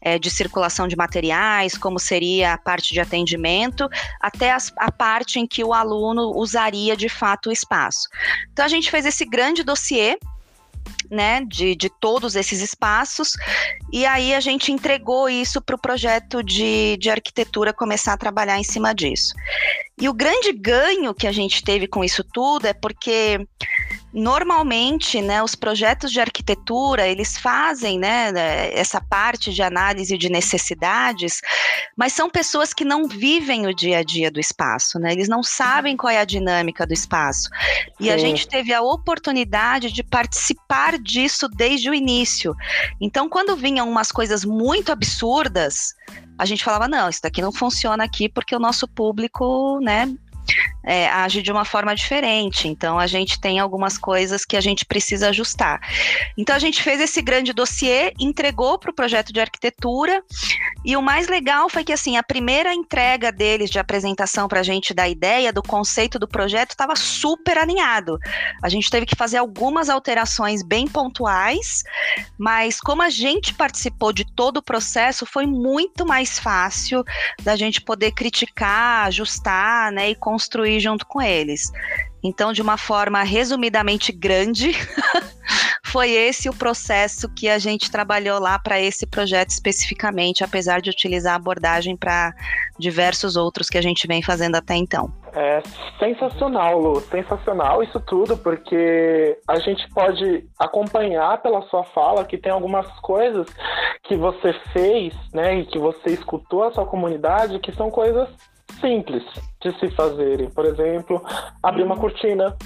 é, de circulação de materiais, como seria a parte de atendimento, até as, a parte em que o aluno usaria de fato o espaço. Então a gente fez esse grande dossiê né, de, de todos esses espaços, e aí a gente entregou isso para o projeto de, de arquitetura começar a trabalhar em cima disso. E o grande ganho que a gente teve com isso tudo é porque normalmente, né, os projetos de arquitetura, eles fazem, né, essa parte de análise de necessidades, mas são pessoas que não vivem o dia a dia do espaço, né? Eles não sabem qual é a dinâmica do espaço. E Sim. a gente teve a oportunidade de participar disso desde o início. Então, quando vinham umas coisas muito absurdas, a gente falava, não, isso daqui não funciona aqui porque o nosso público, né, é, age de uma forma diferente. Então, a gente tem algumas coisas que a gente precisa ajustar. Então, a gente fez esse grande dossiê, entregou para o projeto de arquitetura, e o mais legal foi que, assim, a primeira entrega deles de apresentação para a gente da ideia, do conceito do projeto, estava super alinhado. A gente teve que fazer algumas alterações bem pontuais, mas como a gente participou de todo o processo, foi muito mais fácil da gente poder criticar, ajustar, né, e construir junto com eles. Então, de uma forma resumidamente grande, foi esse o processo que a gente trabalhou lá para esse projeto especificamente, apesar de utilizar a abordagem para diversos outros que a gente vem fazendo até então. É sensacional, Lu, sensacional isso tudo, porque a gente pode acompanhar pela sua fala que tem algumas coisas que você fez, né, e que você escutou a sua comunidade, que são coisas simples de se fazerem. Por exemplo, abrir uma uhum. cortina,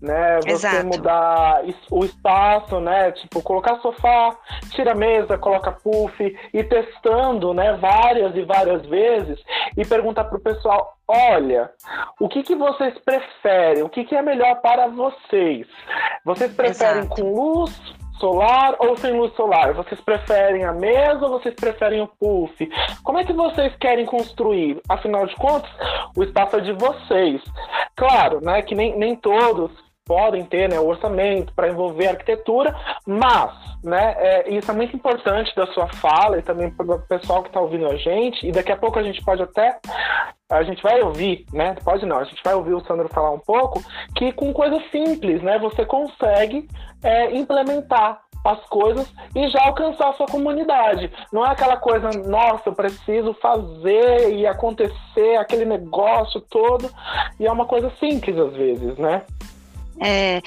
né? Você Exato. mudar o espaço, né? Tipo, colocar sofá, tira a mesa, coloca puff, e testando, né? Várias e várias vezes e perguntar pro pessoal, olha, o que que vocês preferem? O que que é melhor para vocês? Vocês preferem Exato. com luz, solar ou sem luz solar? Vocês preferem a mesa ou vocês preferem o puff? Como é que vocês querem construir? Afinal de contas, o espaço é de vocês. Claro, né, que nem, nem todos podem ter né, o orçamento para envolver a arquitetura, mas né, é, isso é muito importante da sua fala e também para o pessoal que está ouvindo a gente, e daqui a pouco a gente pode até. A gente vai ouvir, né? Pode não, a gente vai ouvir o Sandro falar um pouco, que com coisas simples, né, você consegue é, implementar as coisas e já alcançar a sua comunidade. Não é aquela coisa, nossa, eu preciso fazer e acontecer aquele negócio todo. E é uma coisa simples às vezes, né? É,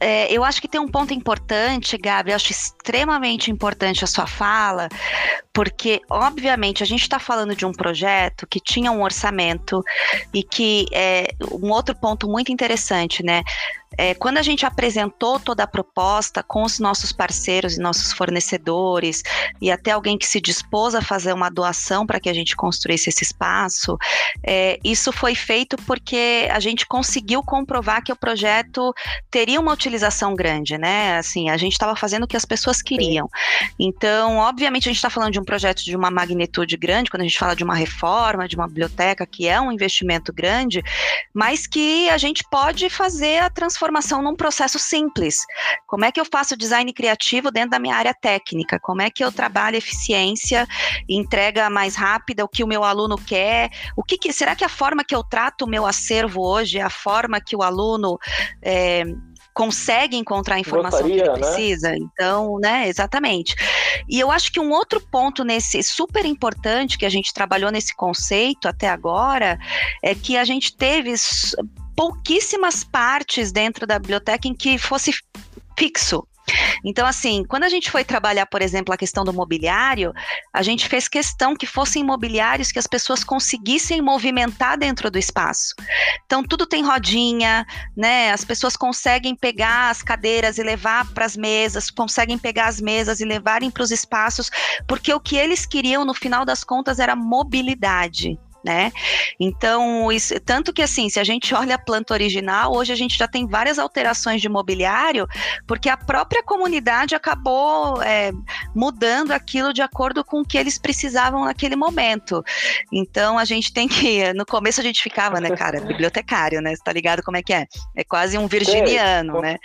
é, eu acho que tem um ponto importante, Gabi, eu acho extremamente importante a sua fala, porque, obviamente, a gente está falando de um projeto que tinha um orçamento e que é um outro ponto muito interessante, né? É, quando a gente apresentou toda a proposta com os nossos parceiros e nossos fornecedores, e até alguém que se dispôs a fazer uma doação para que a gente construísse esse espaço, é, isso foi feito porque a gente conseguiu comprovar que o projeto teria uma utilização grande, né? Assim, a gente estava fazendo o que as pessoas queriam. Então, obviamente, a gente está falando de um projeto de uma magnitude grande, quando a gente fala de uma reforma, de uma biblioteca, que é um investimento grande, mas que a gente pode fazer a transformação num processo simples. Como é que eu faço design criativo dentro da minha área técnica? Como é que eu trabalho eficiência, entrega mais rápida, o que o meu aluno quer? O que, que será que a forma que eu trato o meu acervo hoje é a forma que o aluno é, consegue encontrar a informação Gostaria, que ele né? precisa. Né? Então, né, exatamente. E eu acho que um outro ponto nesse super importante que a gente trabalhou nesse conceito até agora é que a gente teve pouquíssimas partes dentro da biblioteca em que fosse fixo. Então, assim, quando a gente foi trabalhar, por exemplo, a questão do mobiliário, a gente fez questão que fossem mobiliários que as pessoas conseguissem movimentar dentro do espaço. Então, tudo tem rodinha, né? As pessoas conseguem pegar as cadeiras e levar para as mesas, conseguem pegar as mesas e levarem para os espaços, porque o que eles queriam, no final das contas, era mobilidade né? Então, isso, tanto que assim, se a gente olha a planta original, hoje a gente já tem várias alterações de mobiliário, porque a própria comunidade acabou é, mudando aquilo de acordo com o que eles precisavam naquele momento. Então, a gente tem que, no começo a gente ficava, né, cara, bibliotecário, né? Você tá ligado como é que é? É quase um virginiano, né?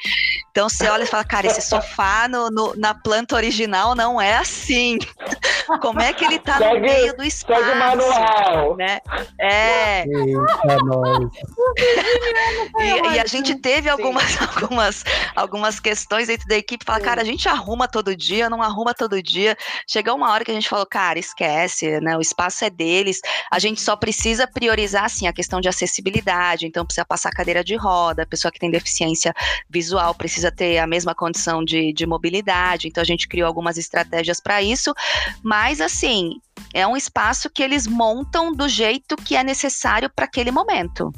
Então, você olha e fala, cara, esse sofá no, no, na planta original não é assim. Como é que ele tá segue, no meio do espaço? Segue o manual. Né? É. Eita, nós. e, e, a gente teve algumas, algumas, algumas questões dentro da equipe. Fala, cara, a gente arruma todo dia, não arruma todo dia. Chegou uma hora que a gente falou, cara, esquece, né? O espaço é deles. A gente só precisa priorizar, assim, a questão de acessibilidade. Então, precisa passar cadeira de roda. A pessoa que tem deficiência visual precisa ter a mesma condição de, de mobilidade. Então, a gente criou algumas estratégias para isso. Mas, assim, é um espaço que eles montam do jeito que é necessário para aquele momento.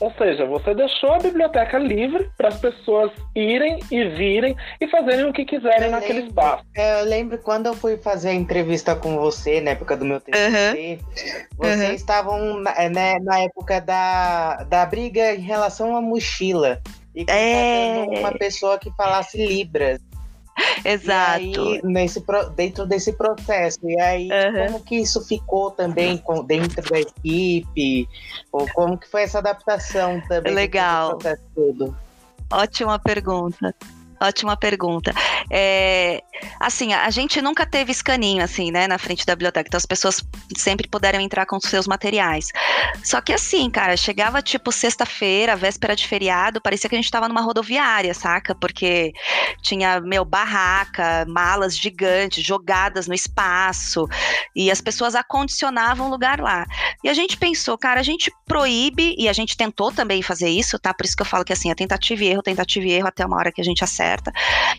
Ou seja, você deixou a biblioteca livre para as pessoas irem e virem e fazerem o que quiserem eu naquele lembro, espaço. É, eu lembro quando eu fui fazer a entrevista com você, na época do meu TCC, uhum. vocês uhum. estavam é, né, na época da, da briga em relação à mochila. E é... uma pessoa que falasse Libras. Exato. Aí, nesse, dentro desse processo. E aí, uhum. como que isso ficou também com, dentro da equipe? Ou como que foi essa adaptação também? Legal. Ótima pergunta. Ótima pergunta. É, assim, a gente nunca teve escaninho, assim, né, na frente da biblioteca, então as pessoas sempre puderam entrar com os seus materiais. Só que assim, cara, chegava tipo sexta-feira, véspera de feriado, parecia que a gente tava numa rodoviária, saca? Porque tinha, meu, barraca, malas gigantes jogadas no espaço, e as pessoas acondicionavam o lugar lá. E a gente pensou, cara, a gente proíbe, e a gente tentou também fazer isso, tá? Por isso que eu falo que assim, é tentativa e erro, tentativa e erro até uma hora que a gente acerta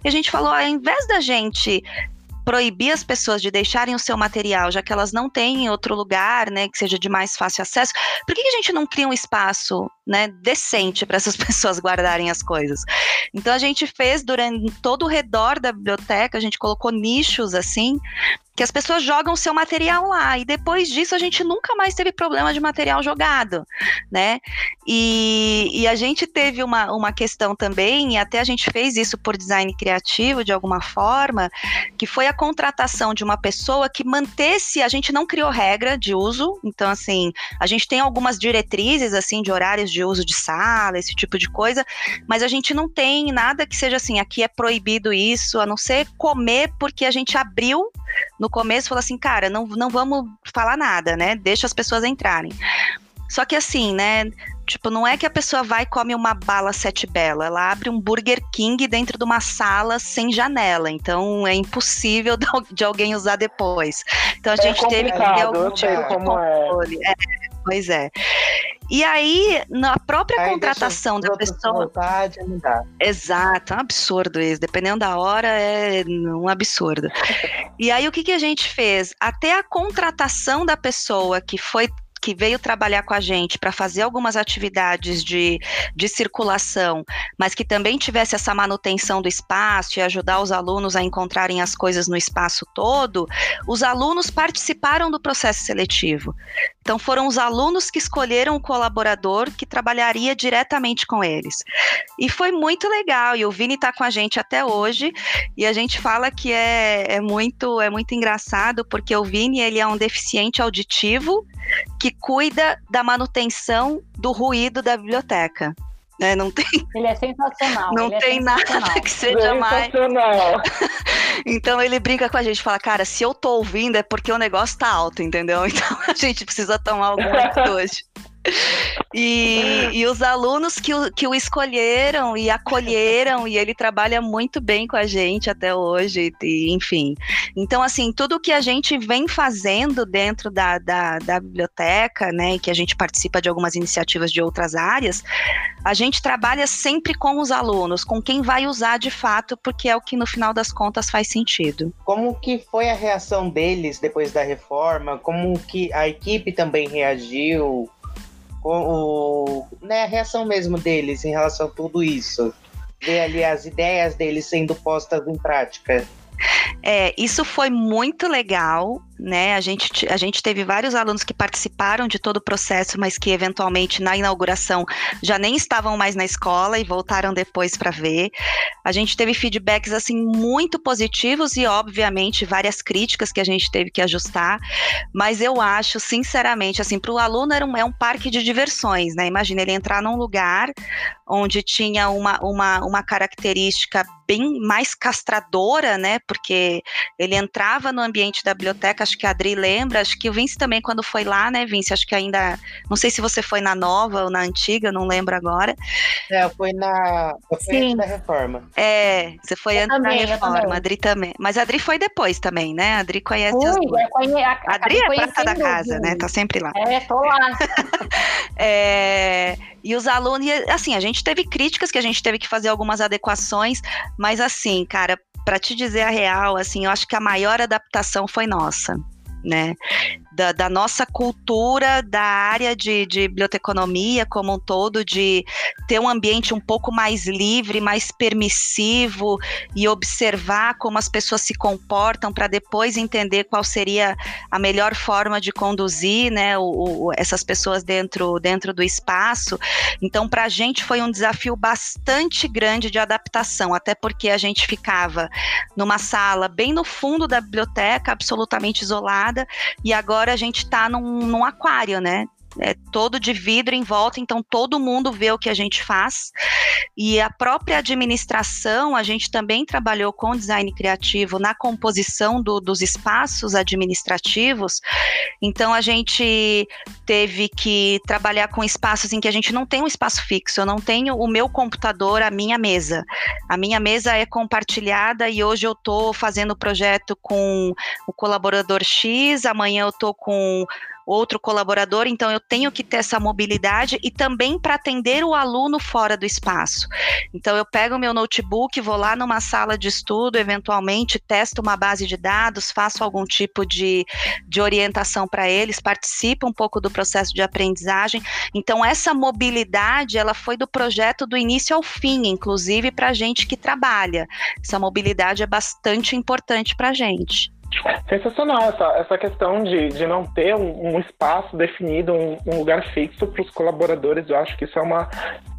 E a gente falou, ao invés da gente proibir as pessoas de deixarem o seu material, já que elas não têm outro lugar, né, que seja de mais fácil acesso, por que a gente não cria um espaço, né, decente para essas pessoas guardarem as coisas? Então a gente fez durante todo o redor da biblioteca, a gente colocou nichos assim, que as pessoas jogam seu material lá e depois disso a gente nunca mais teve problema de material jogado, né? E, e, a gente teve uma, uma questão também, e até a gente fez isso por design criativo de alguma forma, que foi a contratação de uma pessoa que mantesse, a gente não criou regra de uso, então assim, a gente tem algumas diretrizes assim de horários de uso de sala, esse tipo de coisa, mas a gente não tem nada que seja assim, aqui é proibido isso, a não ser comer porque a gente abriu no começo falou assim, cara, não, não vamos falar nada, né? Deixa as pessoas entrarem. Só que assim, né? Tipo, não é que a pessoa vai e come uma bala sete bela, ela abre um Burger King dentro de uma sala sem janela, então é impossível de alguém usar depois. Então a é gente teve que ter algum tipo de controle. É. É, pois é. E aí, na própria aí contratação da pessoa. Vontade, Exato, é um absurdo isso. Dependendo da hora, é um absurdo. e aí, o que, que a gente fez? Até a contratação da pessoa que foi que veio trabalhar com a gente para fazer algumas atividades de, de circulação, mas que também tivesse essa manutenção do espaço e ajudar os alunos a encontrarem as coisas no espaço todo, os alunos participaram do processo seletivo. Então, foram os alunos que escolheram o colaborador que trabalharia diretamente com eles. E foi muito legal. E o Vini está com a gente até hoje. E a gente fala que é, é, muito, é muito engraçado, porque o Vini ele é um deficiente auditivo que cuida da manutenção do ruído da biblioteca. Né? Não tem. Ele é sensacional. Não é tem nada que seja mais. então ele brinca com a gente, fala, cara, se eu tô ouvindo é porque o negócio tá alto, entendeu? Então a gente precisa tomar alguma hoje. E, e, os alunos que o, que o escolheram e acolheram, e ele trabalha muito bem com a gente até hoje, e, enfim. Então, assim, tudo que a gente vem fazendo dentro da, da, da biblioteca, né, que a gente participa de algumas iniciativas de outras áreas, a gente trabalha sempre com os alunos, com quem vai usar de fato, porque é o que no final das contas faz sentido. Como que foi a reação deles depois da reforma? Como que a equipe também reagiu? O, né, a reação mesmo deles em relação a tudo isso. Ver ali as ideias deles sendo postas em prática. É, isso foi muito legal né? A gente, a gente teve vários alunos que participaram de todo o processo, mas que eventualmente na inauguração já nem estavam mais na escola e voltaram depois para ver. A gente teve feedbacks assim muito positivos e obviamente várias críticas que a gente teve que ajustar, mas eu acho sinceramente assim para o aluno era um, é um parque de diversões, né? Imagina ele entrar num lugar onde tinha uma, uma, uma característica bem mais castradora, né? Porque ele entrava no ambiente da biblioteca acho que a Adri lembra, acho que o Vince também quando foi lá, né, Vince? Acho que ainda, não sei se você foi na nova ou na antiga, não lembro agora. É, eu fui na, eu fui antes da reforma. É, você foi eu antes também, da reforma, a Adri também. Mas a Adri foi depois também, né? A Adri conhece Fui, as duas. Conhe... A, a Adri é prata da casa, né? Tá sempre lá. É, tô lá. é... E os alunos, assim, a gente teve críticas que a gente teve que fazer algumas adequações, mas assim, cara, para te dizer a real, assim, eu acho que a maior adaptação foi nossa né? Da, da, nossa cultura da área de, de biblioteconomia como um todo, de ter um ambiente um pouco mais livre, mais permissivo e observar como as pessoas se comportam para depois entender qual seria a melhor forma de conduzir né, o, o, essas pessoas dentro, dentro do espaço. Então, para a gente foi um desafio bastante grande de adaptação, até porque a gente ficava numa sala bem no fundo da biblioteca, absolutamente isolada e agora a gente está num, num aquário, né? É todo de vidro em volta, então todo mundo vê o que a gente faz. E a própria administração, a gente também trabalhou com design criativo na composição do, dos espaços administrativos. Então a gente teve que trabalhar com espaços em que a gente não tem um espaço fixo. Eu não tenho o meu computador, a minha mesa. A minha mesa é compartilhada e hoje eu estou fazendo o projeto com o colaborador X, amanhã eu estou com outro colaborador, então eu tenho que ter essa mobilidade e também para atender o aluno fora do espaço. Então eu pego meu notebook, vou lá numa sala de estudo, eventualmente testo uma base de dados, faço algum tipo de, de orientação para eles, participo um pouco do processo de aprendizagem. Então essa mobilidade, ela foi do projeto do início ao fim, inclusive para a gente que trabalha. Essa mobilidade é bastante importante para a gente. Sensacional essa, essa questão de, de não ter um, um espaço definido, um, um lugar fixo para os colaboradores. Eu acho que isso é uma.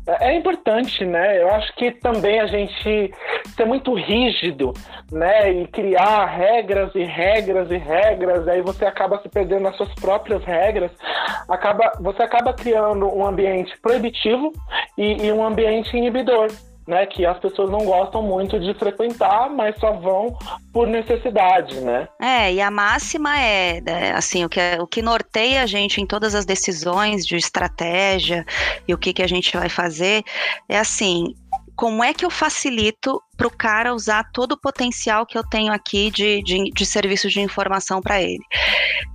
É importante, né? Eu acho que também a gente ser muito rígido, né? E criar regras e regras e regras, aí você acaba se perdendo nas suas próprias regras, acaba, você acaba criando um ambiente proibitivo e, e um ambiente inibidor né, que as pessoas não gostam muito de frequentar, mas só vão por necessidade, né? É, e a máxima é, é, assim, o que, o que norteia a gente em todas as decisões de estratégia e o que, que a gente vai fazer é assim, como é que eu facilito para o cara usar todo o potencial que eu tenho aqui de, de, de serviço de informação para ele.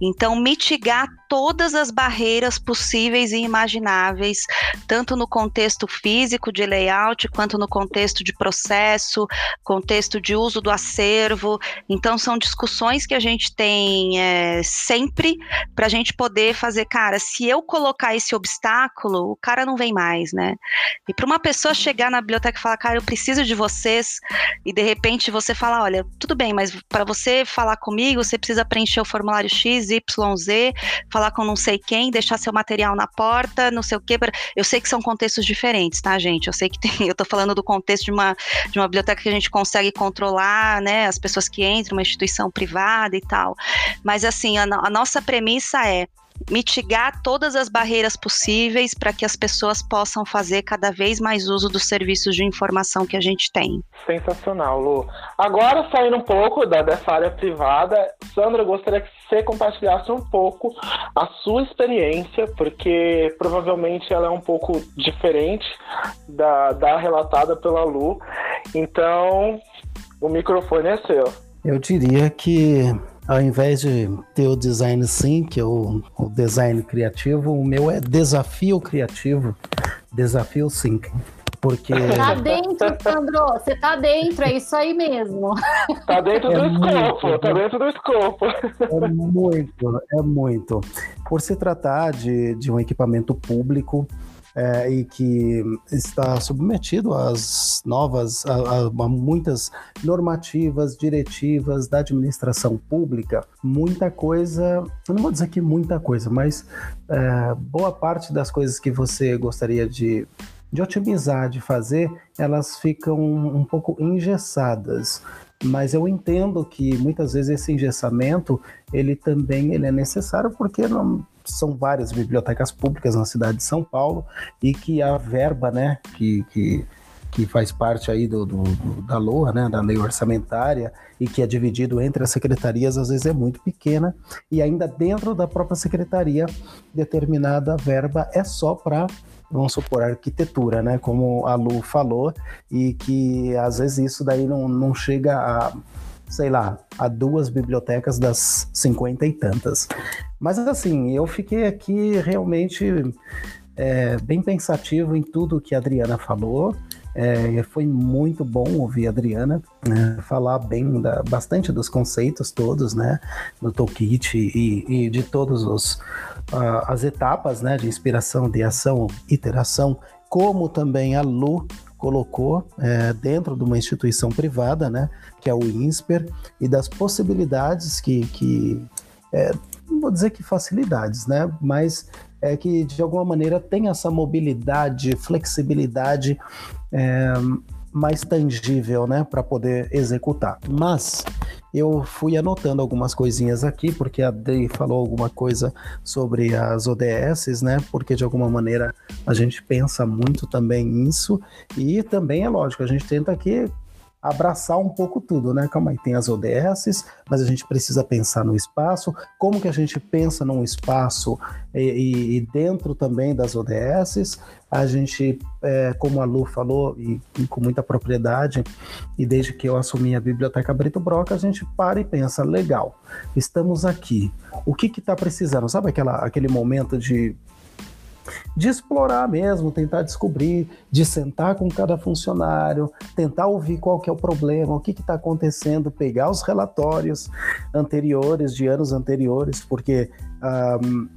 Então, mitigar todas as barreiras possíveis e imagináveis, tanto no contexto físico de layout, quanto no contexto de processo, contexto de uso do acervo. Então, são discussões que a gente tem é, sempre para a gente poder fazer, cara, se eu colocar esse obstáculo, o cara não vem mais, né? E para uma pessoa chegar na biblioteca e falar, cara, eu preciso de vocês, e de repente você fala, olha, tudo bem, mas para você falar comigo, você precisa preencher o formulário X, Y, Z, falar com não sei quem, deixar seu material na porta, não sei o quê. Eu sei que são contextos diferentes, tá, gente? Eu sei que tem, eu tô falando do contexto de uma, de uma biblioteca que a gente consegue controlar, né, as pessoas que entram, uma instituição privada e tal. Mas assim, a, a nossa premissa é mitigar todas as barreiras possíveis para que as pessoas possam fazer cada vez mais uso dos serviços de informação que a gente tem. Sensacional, Lu. Agora, saindo um pouco da, dessa área privada, Sandra, eu gostaria que você compartilhasse um pouco a sua experiência, porque provavelmente ela é um pouco diferente da, da relatada pela Lu. Então, o microfone é seu. Eu diria que ao invés de ter o design que é o, design criativo, o meu é desafio criativo, desafio sim. Porque. Tá dentro, Sandro. Você tá dentro, é isso aí mesmo. Tá dentro é do muito, escopo, tá dentro do escopo. É muito, é muito. Por se tratar de, de um equipamento público, é, e que está submetido às novas, a, a, a, muitas normativas, diretivas da administração pública, muita coisa, eu não vou dizer que muita coisa, mas é, boa parte das coisas que você gostaria de de otimizar, de fazer, elas ficam um pouco engessadas. Mas eu entendo que muitas vezes esse engessamento ele também ele é necessário porque não, são várias bibliotecas públicas na cidade de São Paulo e que a verba, né, que, que, que faz parte aí do, do, da LOA, né, da lei orçamentária, e que é dividido entre as secretarias, às vezes é muito pequena, e ainda dentro da própria secretaria, determinada verba é só para vamos supor, arquitetura, né? Como a Lu falou, e que às vezes isso daí não, não chega a, sei lá, a duas bibliotecas das cinquenta e tantas. Mas assim, eu fiquei aqui realmente é, bem pensativo em tudo que a Adriana falou. É, foi muito bom ouvir a Adriana né, falar bem da, bastante dos conceitos todos, né, do toolkit e, e de todos os uh, as etapas, né, de inspiração, de ação, iteração, como também a Lu colocou é, dentro de uma instituição privada, né, que é o INSPER, e das possibilidades que, que é, não vou dizer que facilidades, né, mas é que de alguma maneira tem essa mobilidade, flexibilidade é, mais tangível, né, para poder executar. Mas eu fui anotando algumas coisinhas aqui, porque a Dei falou alguma coisa sobre as ODS, né? Porque de alguma maneira a gente pensa muito também nisso, e também é lógico, a gente tenta aqui abraçar um pouco tudo, né? Calma aí, tem as ODS, mas a gente precisa pensar no espaço, como que a gente pensa num espaço e, e, dentro também das ODS, a gente, é, como a Lu falou, e, e, com muita propriedade, e desde que eu assumi a Biblioteca Brito Broca, a gente para e pensa, legal, estamos aqui, o que que tá precisando? Sabe aquela, aquele momento de de explorar mesmo, tentar descobrir, de sentar com cada funcionário, tentar ouvir qual que é o problema, o que está acontecendo, pegar os relatórios anteriores, de anos anteriores, porque um,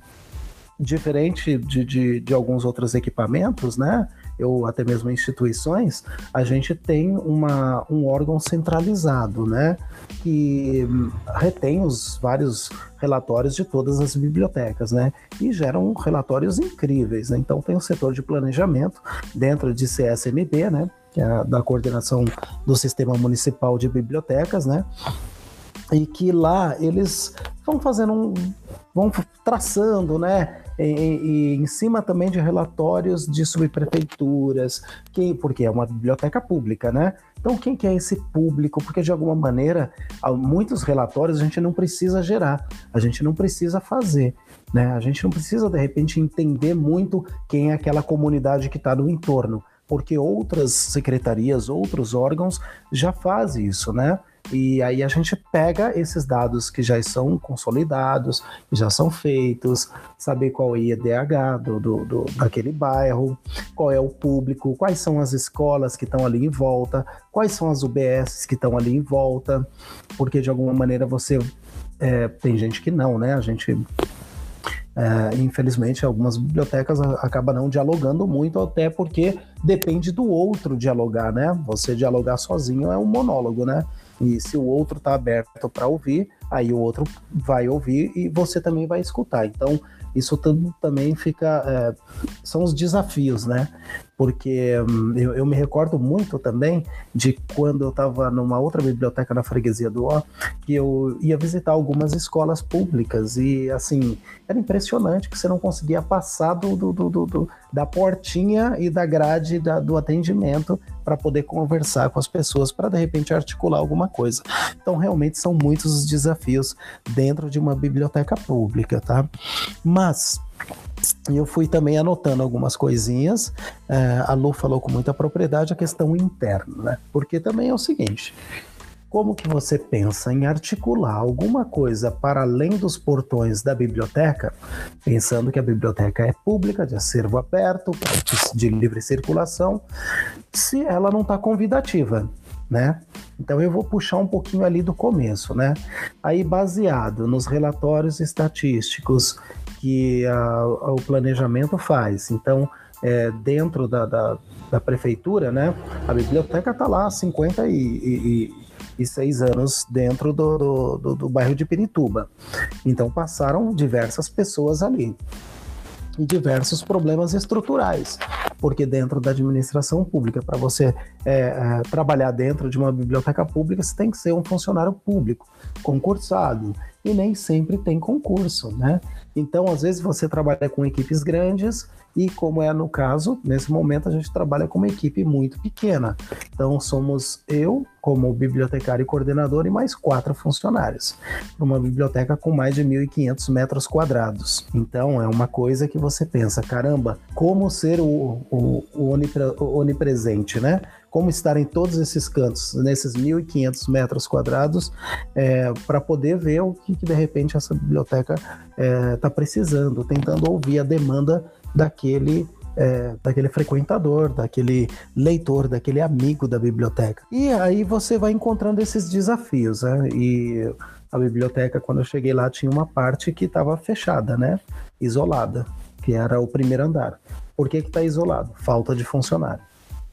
diferente de, de, de alguns outros equipamentos, né? Ou até mesmo instituições, a gente tem uma, um órgão centralizado, né? Que retém os vários relatórios de todas as bibliotecas, né? E geram relatórios incríveis, né? Então tem o setor de planejamento dentro de CSMB, né? Que é da coordenação do Sistema Municipal de Bibliotecas, né? E que lá eles vão fazendo um. vão traçando, né? E, em cima também de relatórios de subprefeituras, que, porque é uma biblioteca pública, né? Então, quem que é esse público? Porque, de alguma maneira, muitos relatórios a gente não precisa gerar, a gente não precisa fazer. Né? A gente não precisa, de repente, entender muito quem é aquela comunidade que está no entorno. porque outras secretarias, outros órgãos já fazem isso, né? E aí a gente pega esses dados que já são consolidados, que já são feitos, saber qual é o IDH do, do, do, daquele bairro, qual é o público, quais são as escolas que estão ali em volta, quais são as UBS que estão ali em volta, porque de alguma maneira você. É, tem gente que não, né? A gente é, infelizmente, algumas bibliotecas acabam não dialogando muito, até porque depende do outro dialogar, né? Você dialogar sozinho é um monólogo, né? E se o outro está aberto para ouvir, aí o outro vai ouvir e você também vai escutar. Então, isso tudo também fica. É, são os desafios, né? Porque hum, eu, eu, me recordo muito também de quando eu estava numa outra biblioteca na freguesia do Ó, que eu ia visitar algumas escolas públicas e, assim, era impressionante que você não conseguia passar do, do, do, do da portinha e da grade da, do atendimento para poder conversar com as pessoas, para de repente articular alguma coisa. Então, realmente são muitos os desafios dentro de uma biblioteca pública, tá? Mas eu fui também anotando algumas coisinhas. É, a Lu falou com muita propriedade a questão interna, né? Porque também é o seguinte: como que você pensa em articular alguma coisa para além dos portões da biblioteca, pensando que a biblioteca é pública, de acervo aberto, de livre circulação, se ela não está convidativa, né? Então eu vou puxar um pouquinho ali do começo, né? Aí baseado nos relatórios estatísticos que a, o planejamento faz, então é, dentro da, da, da, prefeitura, né? A biblioteca está lá há 50 e, e, e seis anos dentro do, do, do, do bairro de Pirituba. Então passaram diversas pessoas ali e diversos problemas estruturais, porque dentro da administração pública, para você é, é, trabalhar dentro de uma biblioteca pública, você tem que ser um funcionário público, concursado, e nem sempre tem concurso, né? Então, às vezes você trabalha com equipes grandes e, como é no caso, nesse momento a gente trabalha com uma equipe muito pequena. Então, somos eu, como bibliotecário e coordenador, e mais quatro funcionários. Uma biblioteca com mais de 1.500 metros quadrados. Então, é uma coisa que você pensa, caramba, como ser o, o, o onipresente, né? Como estar em todos esses cantos, nesses 1.500 metros quadrados, é, para poder ver o que, que, de repente essa biblioteca está é, tá precisando, tentando ouvir a demanda daquele é, daquele frequentador, daquele leitor, daquele amigo da biblioteca. E aí você vai encontrando esses desafios, né? E a biblioteca, quando eu cheguei lá, tinha uma parte que estava fechada, né? Isolada, que era o primeiro andar. Por que está isolado? Falta de funcionário.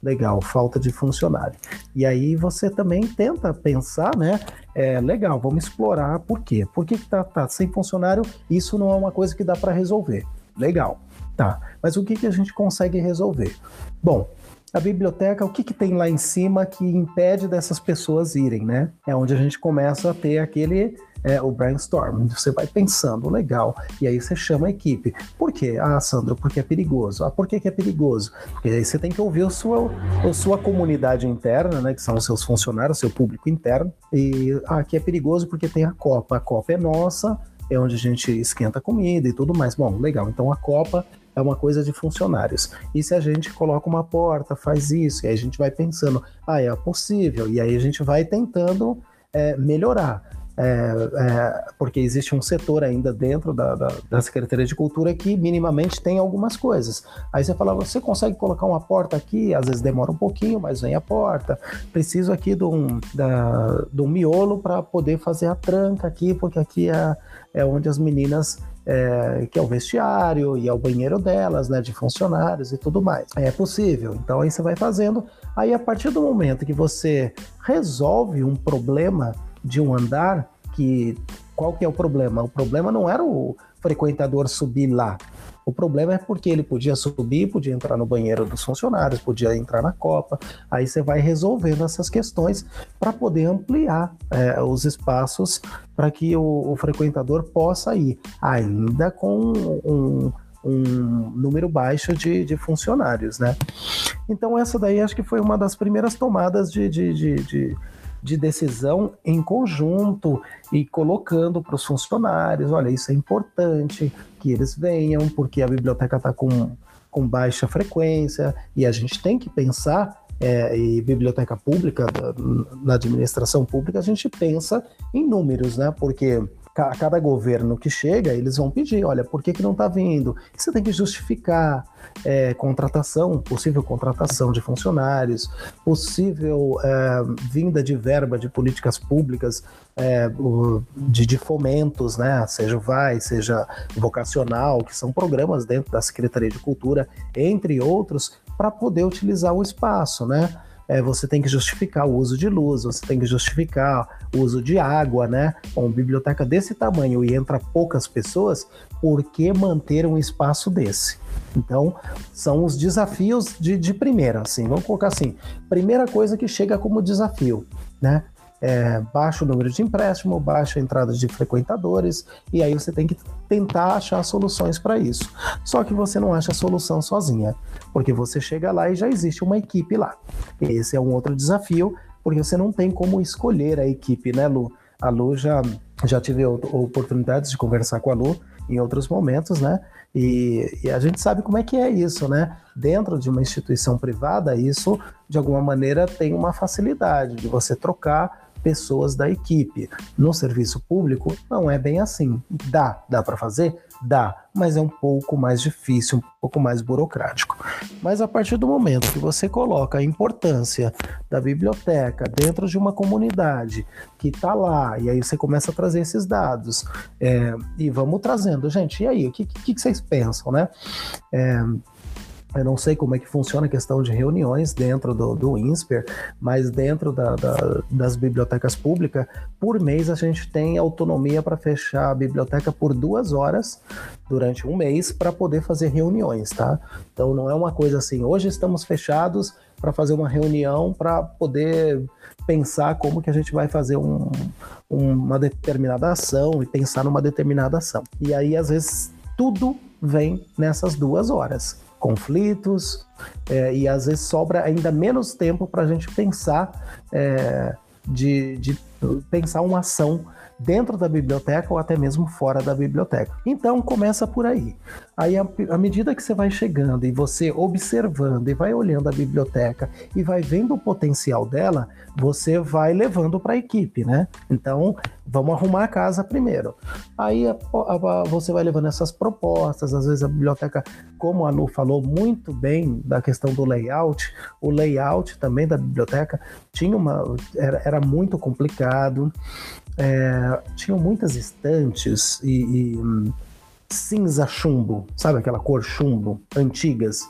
Legal, falta de funcionário. E aí você também tenta pensar, né? É, legal, vamos explorar por quê? Por que, que tá, tá sem funcionário? Isso não é uma coisa que dá para resolver. Legal, tá. Mas o que, que a gente consegue resolver? Bom, a biblioteca, o que, que tem lá em cima que impede dessas pessoas irem, né? É onde a gente começa a ter aquele é, o brainstorm. Você vai pensando, legal, e aí você chama a equipe. Por quê? Ah, Sandro, porque é perigoso. Ah, por que, que é perigoso? Porque aí você tem que ouvir a sua, a sua comunidade interna, né, que são os seus funcionários, seu público interno. E ah, aqui é perigoso porque tem a Copa. A Copa é nossa, é onde a gente esquenta comida e tudo mais. Bom, legal. Então a Copa é uma coisa de funcionários. E se a gente coloca uma porta, faz isso, e aí a gente vai pensando, ah, é possível, e aí a gente vai tentando é, melhorar é, é, porque existe um setor ainda dentro da, da, da, Secretaria de Cultura que minimamente tem algumas coisas. Aí você fala, você consegue colocar uma porta aqui? Às vezes demora um pouquinho, mas vem a porta. Preciso aqui de um, da, de um miolo para poder fazer a tranca aqui, porque aqui é, é onde as meninas é, que é o vestiário e é o banheiro delas, né, de funcionários e tudo mais. É possível. Então aí você vai fazendo. Aí a partir do momento que você resolve um problema de um andar que qual que é o problema? O problema não era o frequentador subir lá. O problema é porque ele podia subir, podia entrar no banheiro dos funcionários, podia entrar na copa. Aí você vai resolvendo essas questões para poder ampliar é, os espaços para que o, o, frequentador possa ir, ainda com um, um número baixo de, de, funcionários, né? Então essa daí acho que foi uma das primeiras tomadas de, de, de de decisão em conjunto e colocando para os funcionários: olha, isso é importante que eles venham, porque a biblioteca está com, com baixa frequência e a gente tem que pensar. É, e biblioteca pública, na administração pública, a gente pensa em números, né? Porque a cada governo que chega, eles vão pedir, olha, por que, que não está vindo? Você tem que justificar é, contratação, possível contratação de funcionários, possível é, vinda de verba de políticas públicas, é, de, de, fomentos, né? Seja o VAI, seja vocacional, que são programas dentro da Secretaria de Cultura, entre outros, para poder utilizar o espaço, né? É, você tem que justificar o uso de luz, você tem que justificar o uso de água, né? Uma biblioteca desse tamanho e entra poucas pessoas, por que manter um espaço desse? Então, são os desafios de, de primeira, assim, vamos colocar assim, primeira coisa que chega como desafio, né? É, baixa o número de empréstimo, baixa entrada de frequentadores, e aí você tem que tentar achar soluções para isso. Só que você não acha solução sozinha, porque você chega lá e já existe uma equipe lá. Esse é um outro desafio, porque você não tem como escolher a equipe, né, Lu? A Lu já, já tive oportunidades de conversar com a Lu em outros momentos, né? E, e, a gente sabe como é que é isso, né? Dentro de uma instituição privada, isso de alguma maneira tem uma facilidade de você trocar pessoas da equipe. No serviço público, não é bem assim. Dá, dá para fazer? Dá, mas é um pouco mais difícil, um pouco mais burocrático. Mas a partir do momento que você coloca a importância da biblioteca dentro de uma comunidade que está lá, e aí você começa a trazer esses dados, é, e vamos trazendo, gente, e aí, o que, que, que vocês pensam, né? É, eu não sei como é que funciona a questão de reuniões dentro do, do INSPER, mas dentro da, da, das bibliotecas públicas, por mês a gente tem autonomia para fechar a biblioteca por duas horas durante um mês para poder fazer reuniões, tá? Então não é uma coisa assim, hoje estamos fechados para fazer uma reunião para poder pensar como que a gente vai fazer um, uma determinada ação e pensar numa determinada ação. E aí, às vezes, tudo vem nessas duas horas conflitos, é, e às vezes sobra ainda menos tempo para a gente pensar é, de, de pensar uma ação dentro da biblioteca ou até mesmo fora da biblioteca. Então começa por aí. Aí à medida que você vai chegando e você observando e vai olhando a biblioteca e vai vendo o potencial dela, você vai levando para a equipe, né? Então vamos arrumar a casa primeiro. Aí a, a, você vai levando essas propostas, às vezes a biblioteca, como a Lu falou muito bem da questão do layout, o layout também da biblioteca tinha uma era, era muito complicado é, tinham muitas estantes e, e hum, cinza chumbo, sabe aquela cor chumbo, antigas.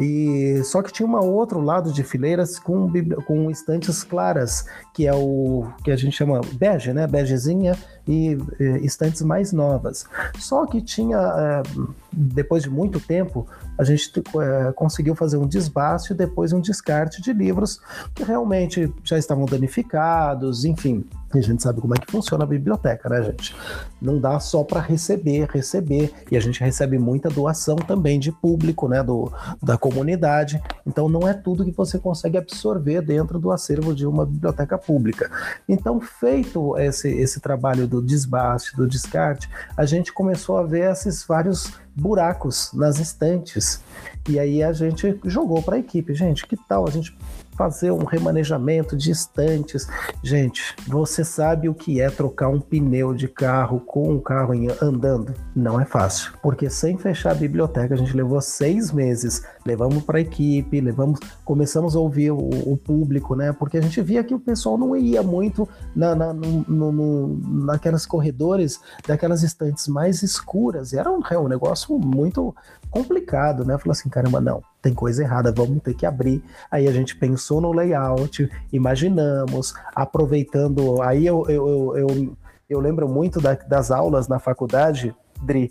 E só que tinha um outro lado de fileiras com, com estantes claras, que é o que a gente chama bege, né? Begezinha e, e estantes mais novas. Só que tinha, é, depois de muito tempo, a gente é, conseguiu fazer um desbaste e depois um descarte de livros que realmente já estavam danificados, enfim. A gente sabe como é que funciona a biblioteca, né, gente? Não dá só para receber, receber. E a gente recebe muita doação também de público, né, do, da comunidade. Então não é tudo que você consegue absorver dentro do acervo de uma biblioteca pública. Então, feito esse, esse trabalho do desbaste, do descarte, a gente começou a ver esses vários buracos nas estantes. E aí a gente jogou para a equipe, gente, que tal a gente fazer um remanejamento de estantes. Gente, você sabe o que é trocar um pneu de carro com um carro andando? Não é fácil, porque sem fechar a biblioteca a gente levou seis meses. Levamos para a equipe, levamos, começamos a ouvir o, o, público, né? Porque a gente via que o pessoal não ia muito na, na, no, no, naquelas corredores daquelas estantes mais escuras. Era um, é um negócio muito complicado, né? Falou assim, caramba, não, tem coisa errada, vamos ter que abrir. Aí a gente pensou no layout, imaginamos, aproveitando. Aí eu, eu, eu, eu, eu lembro muito da, das aulas na faculdade, Dri,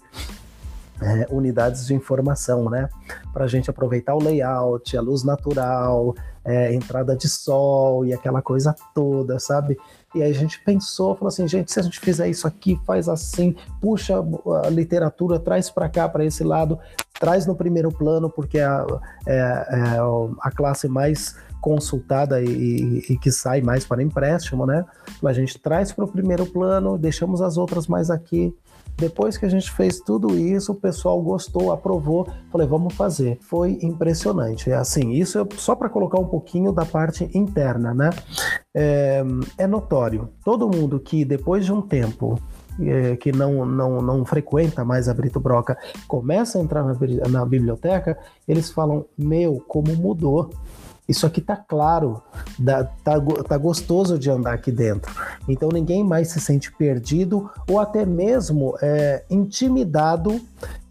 é, unidades de informação, né? Para a gente aproveitar o layout, a luz natural, é, entrada de sol e aquela coisa toda, sabe? E aí a gente pensou, falou assim, gente, se a gente fizer isso aqui, faz assim, puxa a literatura, traz para cá, para esse lado, traz no primeiro plano porque é a, é, a classe mais consultada e, e, que sai mais para empréstimo, né? A gente traz para o primeiro plano, deixamos as outras mais aqui. Depois que a gente fez tudo isso, o pessoal gostou, aprovou, falei, vamos fazer. Foi impressionante. É assim, isso é só para colocar um pouquinho da parte interna, né? É, é notório. Todo mundo que depois de um tempo é, que não, não, não frequenta mais a Brito Broca começa a entrar na, na biblioteca, eles falam: Meu, como mudou isso aqui tá claro, tá, tá gostoso de andar aqui dentro. Então ninguém mais se sente perdido ou até mesmo é, intimidado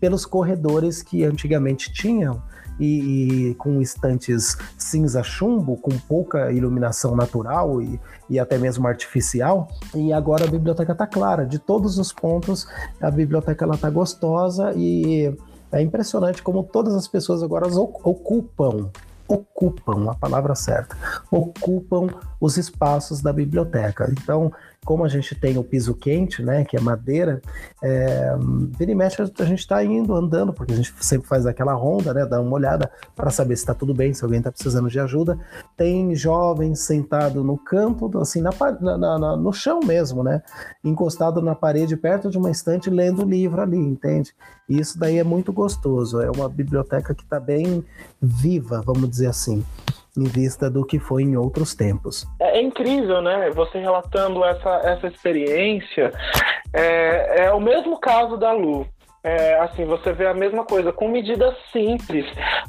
pelos corredores que antigamente tinham. E, e, com estantes cinza chumbo, com pouca iluminação natural e, e até mesmo artificial. E agora a biblioteca está clara, de todos os pontos, a biblioteca está gostosa e é impressionante como todas as pessoas agora ocupam ocupam, a palavra certa, ocupam os espaços da biblioteca. Então, como a gente tem o piso quente, né, que é madeira, é, vira e mexe a gente está indo, andando, porque a gente sempre faz aquela ronda, né, dá uma olhada para saber se está tudo bem, se alguém está precisando de ajuda. Tem jovens sentado no canto, assim, na, na, na, no chão mesmo, né, encostado na parede, perto de uma estante, lendo livro ali, entende? E isso daí é muito gostoso, é uma biblioteca que está bem viva, vamos dizer assim em vista do que foi em outros tempos. É, é incrível, né? Você relatando essa, essa experiência. É, é o mesmo caso da Lu. É, assim, você vê a mesma coisa. Com medidas simples,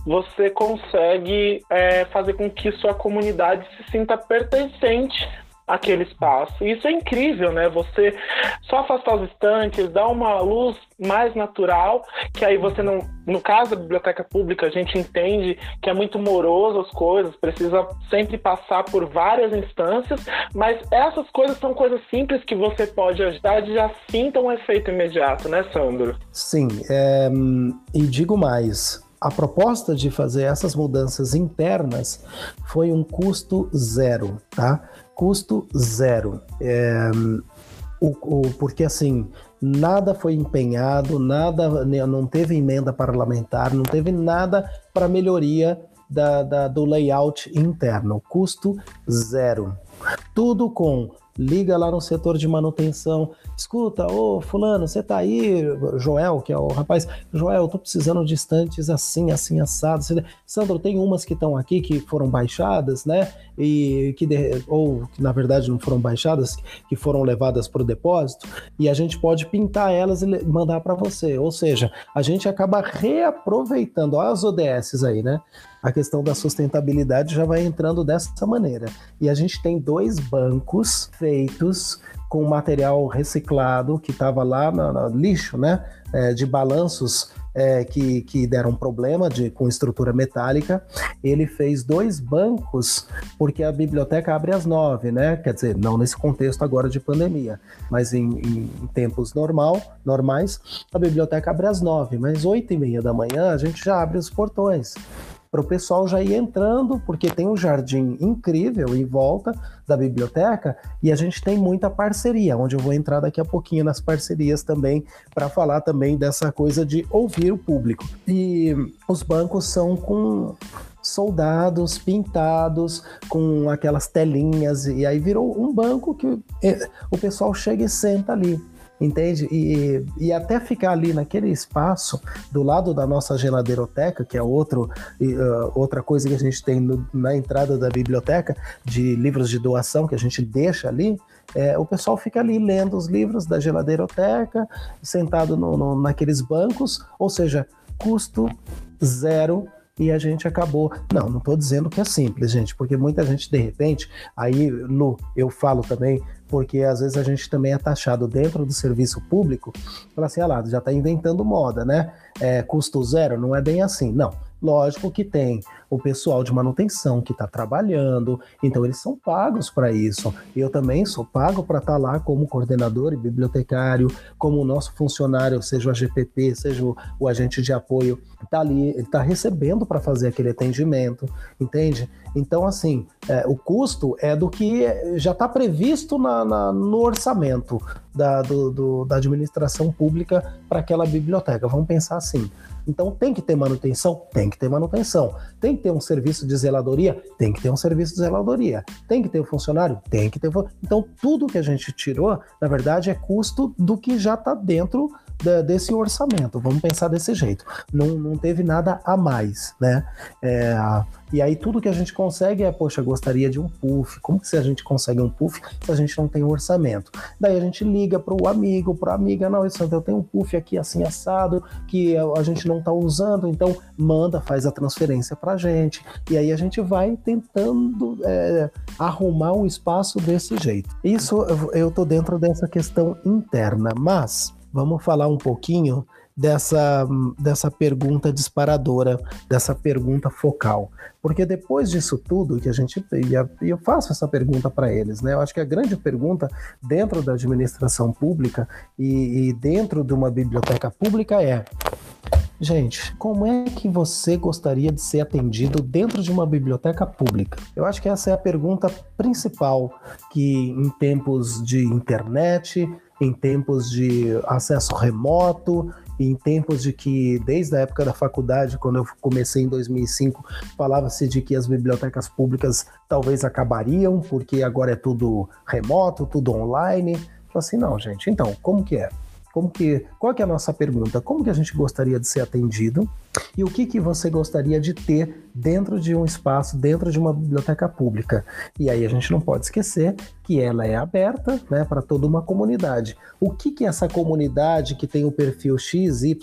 você consegue é, fazer com que sua comunidade se sinta pertencente aquele espaço. Isso é incrível, né? Você só afastar os estantes, dar uma luz mais natural, que aí você não. No caso da biblioteca pública, a gente entende que é muito moroso as coisas, precisa sempre passar por várias instâncias, mas essas coisas são coisas simples que você pode ajudar e já sinta um efeito imediato, né, Sandro? Sim, é, e digo mais. A proposta de fazer essas mudanças internas foi um custo zero, tá? Custo zero. É, o, o, porque assim, nada foi empenhado, nada, né, não teve emenda parlamentar, não teve nada para melhoria da, da, do layout interno. Custo zero. Tudo com liga lá no setor de manutenção, escuta, ô fulano, você tá aí, Joel, que é o rapaz, Joel, eu tô precisando de estantes assim, assim, assado. Sandro, tem umas que estão aqui que foram baixadas, né? E que de... ou que na verdade não foram baixadas, que foram levadas para o depósito, e a gente pode pintar elas e mandar para você. Ou seja, a gente acaba reaproveitando as ODS aí, né? A questão da sustentabilidade já vai entrando dessa maneira. E a gente tem dois bancos feitos com material reciclado que estava lá no, no, lixo, né? É, de balanços é, que, que deram problema de, com estrutura metálica. Ele fez dois bancos, porque a biblioteca abre às nove, né? Quer dizer, não nesse contexto agora de pandemia, mas em, em, em tempos normal, normais, a biblioteca abre às nove, mas oito e meia da manhã a gente já abre os portões para o pessoal já ir entrando, porque tem um jardim incrível em volta da biblioteca e a gente tem muita parceria, onde eu vou entrar daqui a pouquinho nas parcerias também para falar também dessa coisa de ouvir o público. E os bancos são com soldados pintados com aquelas telinhas e aí virou um banco que é, o pessoal chega e senta ali entende? E, e até ficar ali naquele espaço do lado da nossa geladeiroteca, que é outro, uh, outra coisa que a gente tem no, na entrada da biblioteca, de livros de doação que a gente deixa ali, é, o pessoal fica ali lendo os livros da geladeiroteca, sentado no, no, naqueles bancos, ou seja, custo zero e a gente acabou. Não, não estou dizendo que é simples, gente, porque muita gente, de repente, aí, Lu, eu falo também, porque às vezes a gente também é taxado dentro do serviço público, fala assim, ah lá, já está inventando moda, né? É, custo zero, não é bem assim. Não, lógico que tem o pessoal de manutenção que está trabalhando, então eles são pagos para isso. Eu também sou pago para estar tá lá como coordenador e bibliotecário, como nosso funcionário, seja o AGPP, seja o, o agente de apoio, está ali, ele está recebendo para fazer aquele atendimento, entende? Então, assim, é, o custo é do que já está previsto na, na, no orçamento da, do, do, da administração pública para aquela biblioteca. Vamos pensar assim. Então tem que ter manutenção? Tem que ter manutenção. Tem que ter um serviço de zeladoria? Tem que ter um serviço de zeladoria. Tem que ter um funcionário? Tem que ter. Então tudo que a gente tirou, na verdade, é custo do que já está dentro desse orçamento. Vamos pensar desse jeito. Não, não teve nada a mais, né? É, e aí tudo que a gente consegue é, poxa, gostaria de um puff. Como que se a gente consegue um puff se a gente não tem um orçamento? Daí a gente liga para o amigo, para a amiga, não, isso eu tenho um puff aqui assim assado que a gente não está usando, então manda, faz a transferência para a gente. E aí a gente vai tentando é, arrumar um espaço desse jeito. Isso eu tô dentro dessa questão interna, mas vamos falar um pouquinho dessa, dessa pergunta disparadora, dessa pergunta focal. Porque depois disso tudo que a gente. E eu faço essa pergunta para eles, né? Eu acho que a grande pergunta dentro da administração pública e, e dentro de uma biblioteca pública é. Gente, como é que você gostaria de ser atendido dentro de uma biblioteca pública? Eu acho que essa é a pergunta principal que em tempos de internet, em tempos de acesso remoto, em tempos de que, desde a época da faculdade, quando eu comecei em 2005, falava-se de que as bibliotecas públicas talvez acabariam, porque agora é tudo remoto, tudo online. Falei assim, não, gente, então, como que é? Como que, qual que é a nossa pergunta? Como que a gente gostaria de ser atendido? E o que, que você gostaria de ter dentro de um espaço, dentro de uma biblioteca pública? E aí a gente não pode esquecer que ela é aberta né, para toda uma comunidade. O que, que essa comunidade que tem o perfil XYZ,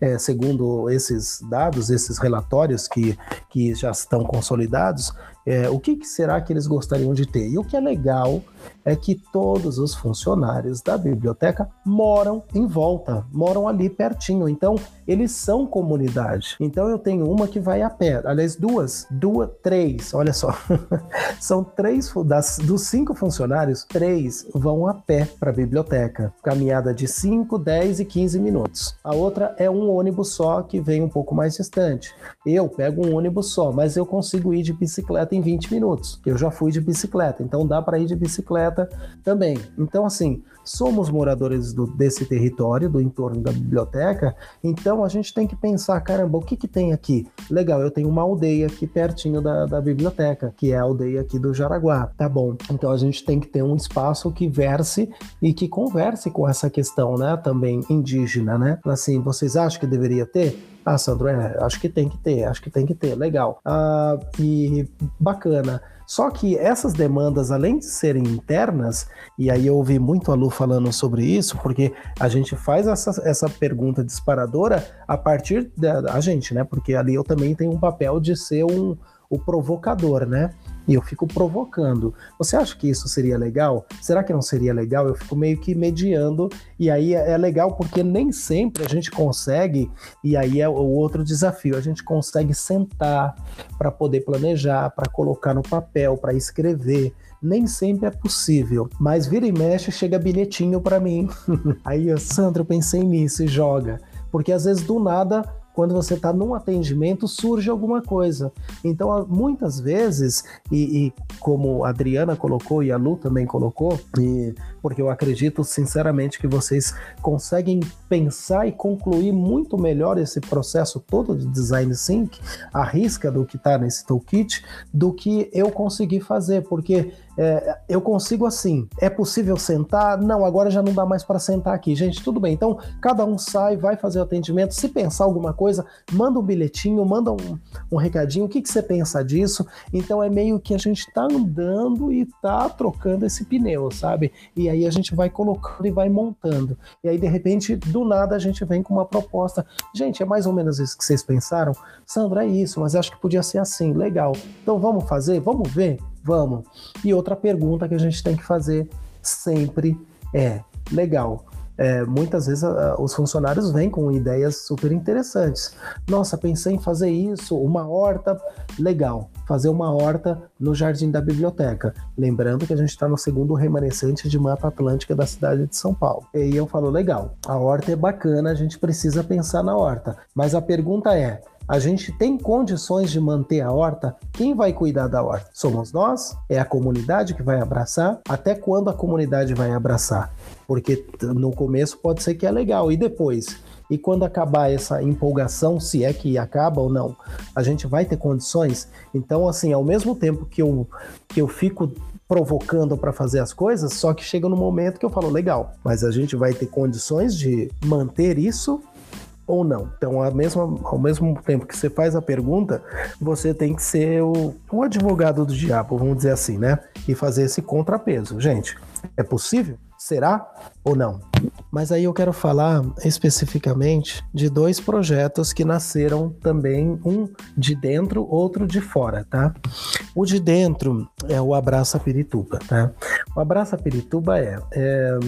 é, segundo esses dados, esses relatórios que, que já estão consolidados, é, o que, que será que eles gostariam de ter? E o que é legal é que todos os funcionários da biblioteca moram em volta, moram ali pertinho. Então, eles são comunidade. Então eu tenho uma que vai a pé, aliás, duas, duas, três, olha só. São três das, dos cinco funcionários, três vão a pé para a biblioteca. Caminhada de 5, 10 e 15 minutos. A outra é um ônibus só que vem um pouco mais distante. Eu pego um ônibus só, mas eu consigo ir de bicicleta em 20 minutos. Eu já fui de bicicleta, então dá para ir de bicicleta também. Então assim, somos moradores do, desse território, do entorno da biblioteca, então a gente tem que pensar, caramba, o que que tem aqui? Legal, eu tenho uma aldeia aqui pertinho da, da biblioteca, que é a aldeia aqui do Jaraguá, tá bom. Então a gente tem que ter um espaço que verse e que converse com essa questão, né, também indígena, né? Assim, vocês acham que deveria ter? Ah, Sandro, é, acho que tem que ter, acho que tem que ter, legal. Ah, e bacana. Só que essas demandas, além de serem internas, e aí eu ouvi muito a Lu falando sobre isso, porque a gente faz essa, essa pergunta disparadora a partir da a gente, né? Porque ali eu também tenho um papel de ser um, o provocador, né? E eu fico provocando. Você acha que isso seria legal? Será que não seria legal? Eu fico meio que mediando, e aí é, é legal porque nem sempre a gente consegue, e aí é o outro desafio, a gente consegue sentar para poder planejar, para colocar no papel, para escrever nem sempre é possível, mas vira e mexe chega bilhetinho para mim. Aí, Sandra, eu pensei nisso e joga. Porque às vezes do nada quando você está num atendimento, surge alguma coisa. Então, muitas vezes, e, e, como a Adriana colocou e a Lu também colocou, e, porque eu acredito sinceramente que vocês conseguem pensar e concluir muito melhor esse processo todo de design sync, a risca do que está nesse toolkit, do que eu consegui fazer, porque é, eu consigo assim. É possível sentar? Não, agora já não dá mais para sentar aqui. Gente, tudo bem. Então, cada um sai, vai fazer o atendimento. Se pensar alguma coisa, manda um bilhetinho, manda um, um recadinho. O que, que você pensa disso? Então, é meio que a gente está andando e está trocando esse pneu, sabe? E aí a gente vai colocando e vai montando. E aí, de repente, do nada, a gente vem com uma proposta. Gente, é mais ou menos isso que vocês pensaram? Sandra, é isso, mas acho que podia ser assim. Legal. Então, vamos fazer? Vamos ver? Vamos. E outra pergunta que a gente tem que fazer sempre é: legal. É, muitas vezes os funcionários vêm com ideias super interessantes. Nossa, pensei em fazer isso, uma horta, legal. Fazer uma horta no jardim da biblioteca. Lembrando que a gente está no segundo remanescente de Mata Atlântica da cidade de São Paulo. E aí eu falo, legal, a horta é bacana, a gente precisa pensar na horta. Mas a pergunta é: A gente tem condições de manter a horta? Quem vai cuidar da horta? Somos nós? É a comunidade que vai abraçar? Até quando a comunidade vai abraçar? Porque no começo pode ser que é legal, e depois? E quando acabar essa empolgação, se é que acaba ou não, a gente vai ter condições. Então, assim, ao mesmo tempo que eu, que eu fico provocando para fazer as coisas, só que chega no momento que eu falo, legal, mas a gente vai ter condições de manter isso ou não. Então, ao mesmo, ao mesmo tempo que você faz a pergunta, você tem que ser o, o advogado do diabo, vamos dizer assim, né? E fazer esse contrapeso. Gente, é possível? Será ou não? Mas aí eu quero falar especificamente de dois projetos que nasceram também, um de dentro, outro de fora, tá? O de dentro é o Abraça Pirituba, tá? O Abraça Pirituba é, é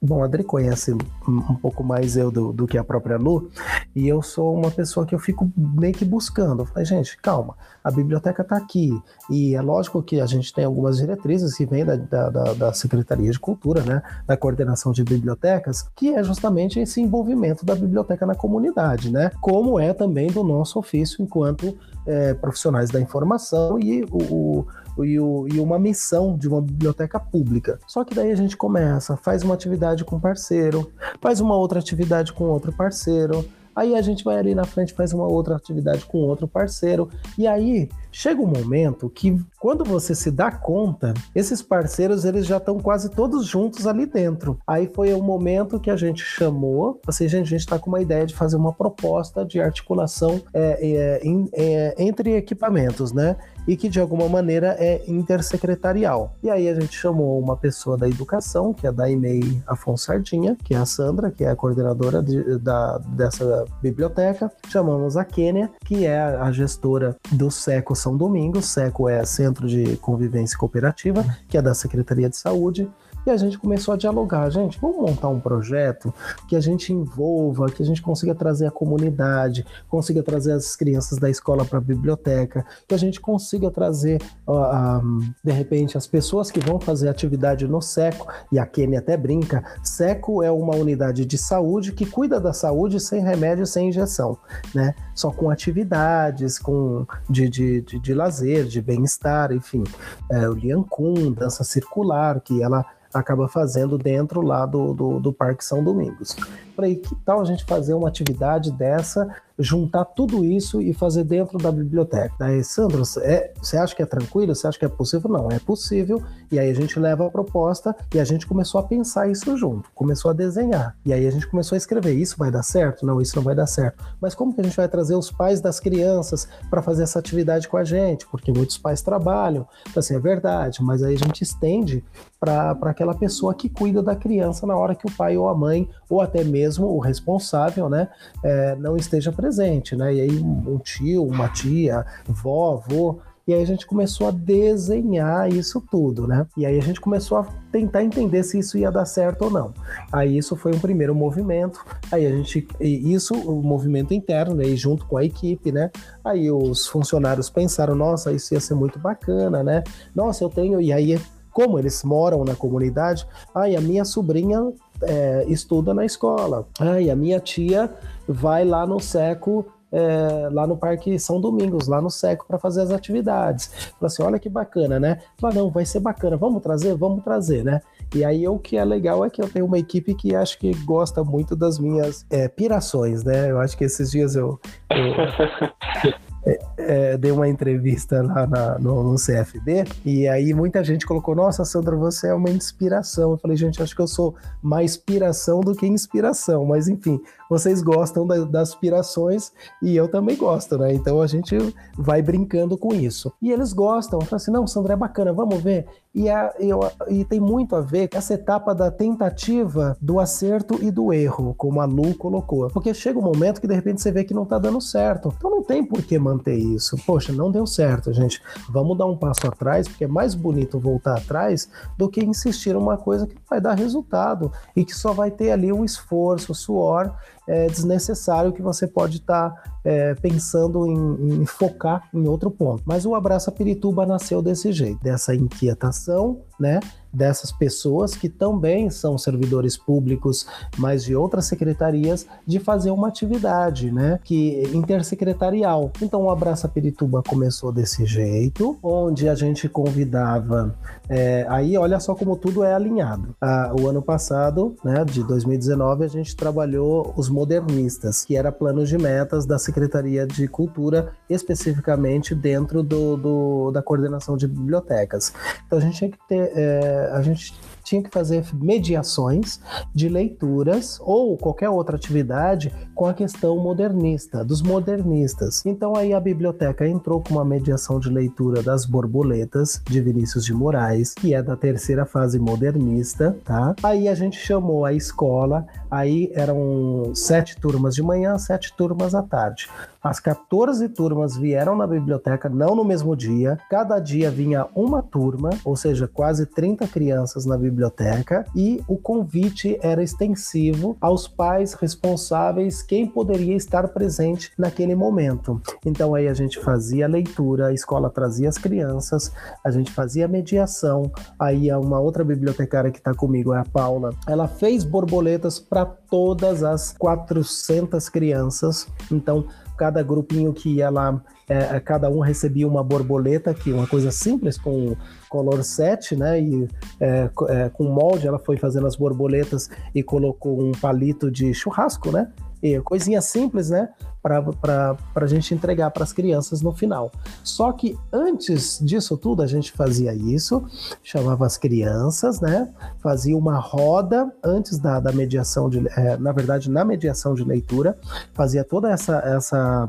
Bom, a Adri conhece um pouco mais eu do, do, que a própria Lu, e eu sou uma pessoa que eu fico meio que buscando. Eu falei, gente, calma, a biblioteca está aqui, e é lógico que a gente tem algumas diretrizes que vêm da, da, da, Secretaria de Cultura, né, da coordenação de bibliotecas, que é justamente esse envolvimento da biblioteca na comunidade, né, como é também do nosso ofício enquanto é, profissionais da informação e o, o, e, uma missão de uma biblioteca pública. Só que daí a gente começa, faz uma atividade com parceiro, faz uma outra atividade com outro parceiro, Aí a gente vai ali na frente, faz uma outra atividade com outro parceiro. E aí chega um momento que, quando você se dá conta, esses parceiros eles já estão quase todos juntos ali dentro. Aí foi o momento que a gente chamou, assim, gente, a gente está com uma ideia de fazer uma proposta de articulação é, é, é, entre equipamentos, né? E que de alguma maneira é intersecretarial. E aí a gente chamou uma pessoa da educação, que é da IMEI Afonso Sardinha, que é a Sandra, que é a coordenadora de, da, dessa biblioteca. Chamamos a Kênia, que é a gestora do SECO São Domingos. SECO é Centro de Convivência Cooperativa, que é da Secretaria de Saúde. E a gente começou a dialogar, gente, vamos montar um projeto que a gente envolva, que a gente consiga trazer a comunidade, consiga trazer as crianças da escola para a biblioteca, que a gente consiga trazer, uh, um, de repente, as pessoas que vão fazer atividade no SECO, e a Kenny até brinca, SECO é uma unidade de saúde que cuida da saúde sem remédio, sem injeção, né? Só com atividades, com de, de, de, de lazer, de bem-estar, enfim. É, o Lian Kun, dança circular, que ela acaba fazendo dentro lá do, do, do Parque São Domingos. Falei, que tal a gente fazer uma atividade dessa juntar tudo isso e fazer dentro da biblioteca. Daí, Sandro, é, você acha que é tranquilo? Você acha que é possível? Não, é possível. E aí a gente leva a proposta e a gente começou a pensar isso junto, começou a desenhar. E aí a gente começou a escrever: isso vai dar certo? Não, isso não vai dar certo. Mas como que a gente vai trazer os pais das crianças para fazer essa atividade com a gente? Porque muitos pais trabalham. Então, assim, é verdade, mas aí a gente estende para aquela pessoa que cuida da criança na hora que o pai ou a mãe, ou até mesmo o responsável, né, é, não esteja presente presente, né? E aí um tio, uma tia, vó, avô, e aí a gente começou a desenhar isso tudo, né? E aí a gente começou a tentar entender se isso ia dar certo ou não. Aí isso foi um primeiro movimento. Aí a gente isso o movimento interno, né? E junto com a equipe, né? Aí os funcionários pensaram, nossa, isso ia ser muito bacana, né? Nossa, eu tenho e aí como eles moram na comunidade, ai, a minha sobrinha é, estuda na escola, ai, a minha tia vai lá no Seco é, lá no Parque São Domingos, lá no Seco, para fazer as atividades. Falei assim: olha que bacana, né? Falei, não, vai ser bacana, vamos trazer? Vamos trazer, né? E aí o que é legal é que eu tenho uma equipe que acho que gosta muito das minhas é, pirações, né? Eu acho que esses dias eu, eu é, é, dei uma entrevista lá na, no, no, CFD e aí muita gente colocou: Nossa, Sandra, você é uma inspiração. Eu falei, gente, acho que eu sou mais inspiração do que inspiração, mas enfim, vocês gostam da, das aspirações e eu também gosto, né? Então a gente vai brincando com isso. E eles gostam, falam assim: não, Sandra, é bacana, vamos ver. E, a, eu, e tem muito a ver com essa etapa da tentativa, do acerto e do erro, como a Lu colocou. Porque chega um momento que de repente você vê que não tá dando certo. Então não tem por que manter isso. Poxa, não deu certo, gente. Vamos dar um passo atrás, porque é mais bonito voltar atrás do que insistir em uma coisa que vai dar resultado e que só vai ter ali um esforço, suor é, desnecessário que você pode estar tá, é, pensando em, em, focar em outro ponto. Mas o Abraça Pirituba nasceu desse jeito, dessa inquietação, né? dessas pessoas que também são servidores públicos, mas de outras secretarias, de fazer uma atividade, né, que intersecretarial. Então o Abraça Pirituba começou desse jeito, onde a gente convidava, é, aí olha só como tudo é alinhado. Ah, o ano passado, né, de 2019, a gente trabalhou os modernistas, que era planos de metas da Secretaria de Cultura, especificamente dentro do, do da coordenação de bibliotecas. Então a gente tinha que ter é, a gente tinha que fazer mediações de leituras ou qualquer outra atividade com a questão modernista, dos modernistas. Então aí a biblioteca entrou com uma mediação de leitura das borboletas de Vinícius de Moraes, que é da terceira fase modernista, tá? Aí a gente chamou a escola, aí eram sete turmas de manhã, sete turmas à tarde. As 14 turmas vieram na biblioteca, não no mesmo dia. Cada dia vinha uma turma, ou seja, quase 30 crianças na biblioteca, e o convite era extensivo aos pais responsáveis, quem poderia estar presente naquele momento. Então aí a gente fazia leitura, a escola trazia as crianças, a gente fazia mediação. Aí uma outra bibliotecária que está comigo é a Paula. Ela fez borboletas para todas as 400 crianças. Então cada grupinho que ia lá, é, é, cada um recebia uma borboleta, que uma coisa simples, com color 7, né? E é, é, com molde, ela foi fazendo as borboletas e colocou um palito de churrasco, né? E coisinha simples, né? Para a gente entregar para as crianças no final. Só que antes disso tudo, a gente fazia isso, chamava as crianças, né? Fazia uma roda antes da, da mediação de. É, na verdade, na mediação de leitura, fazia toda essa, essa,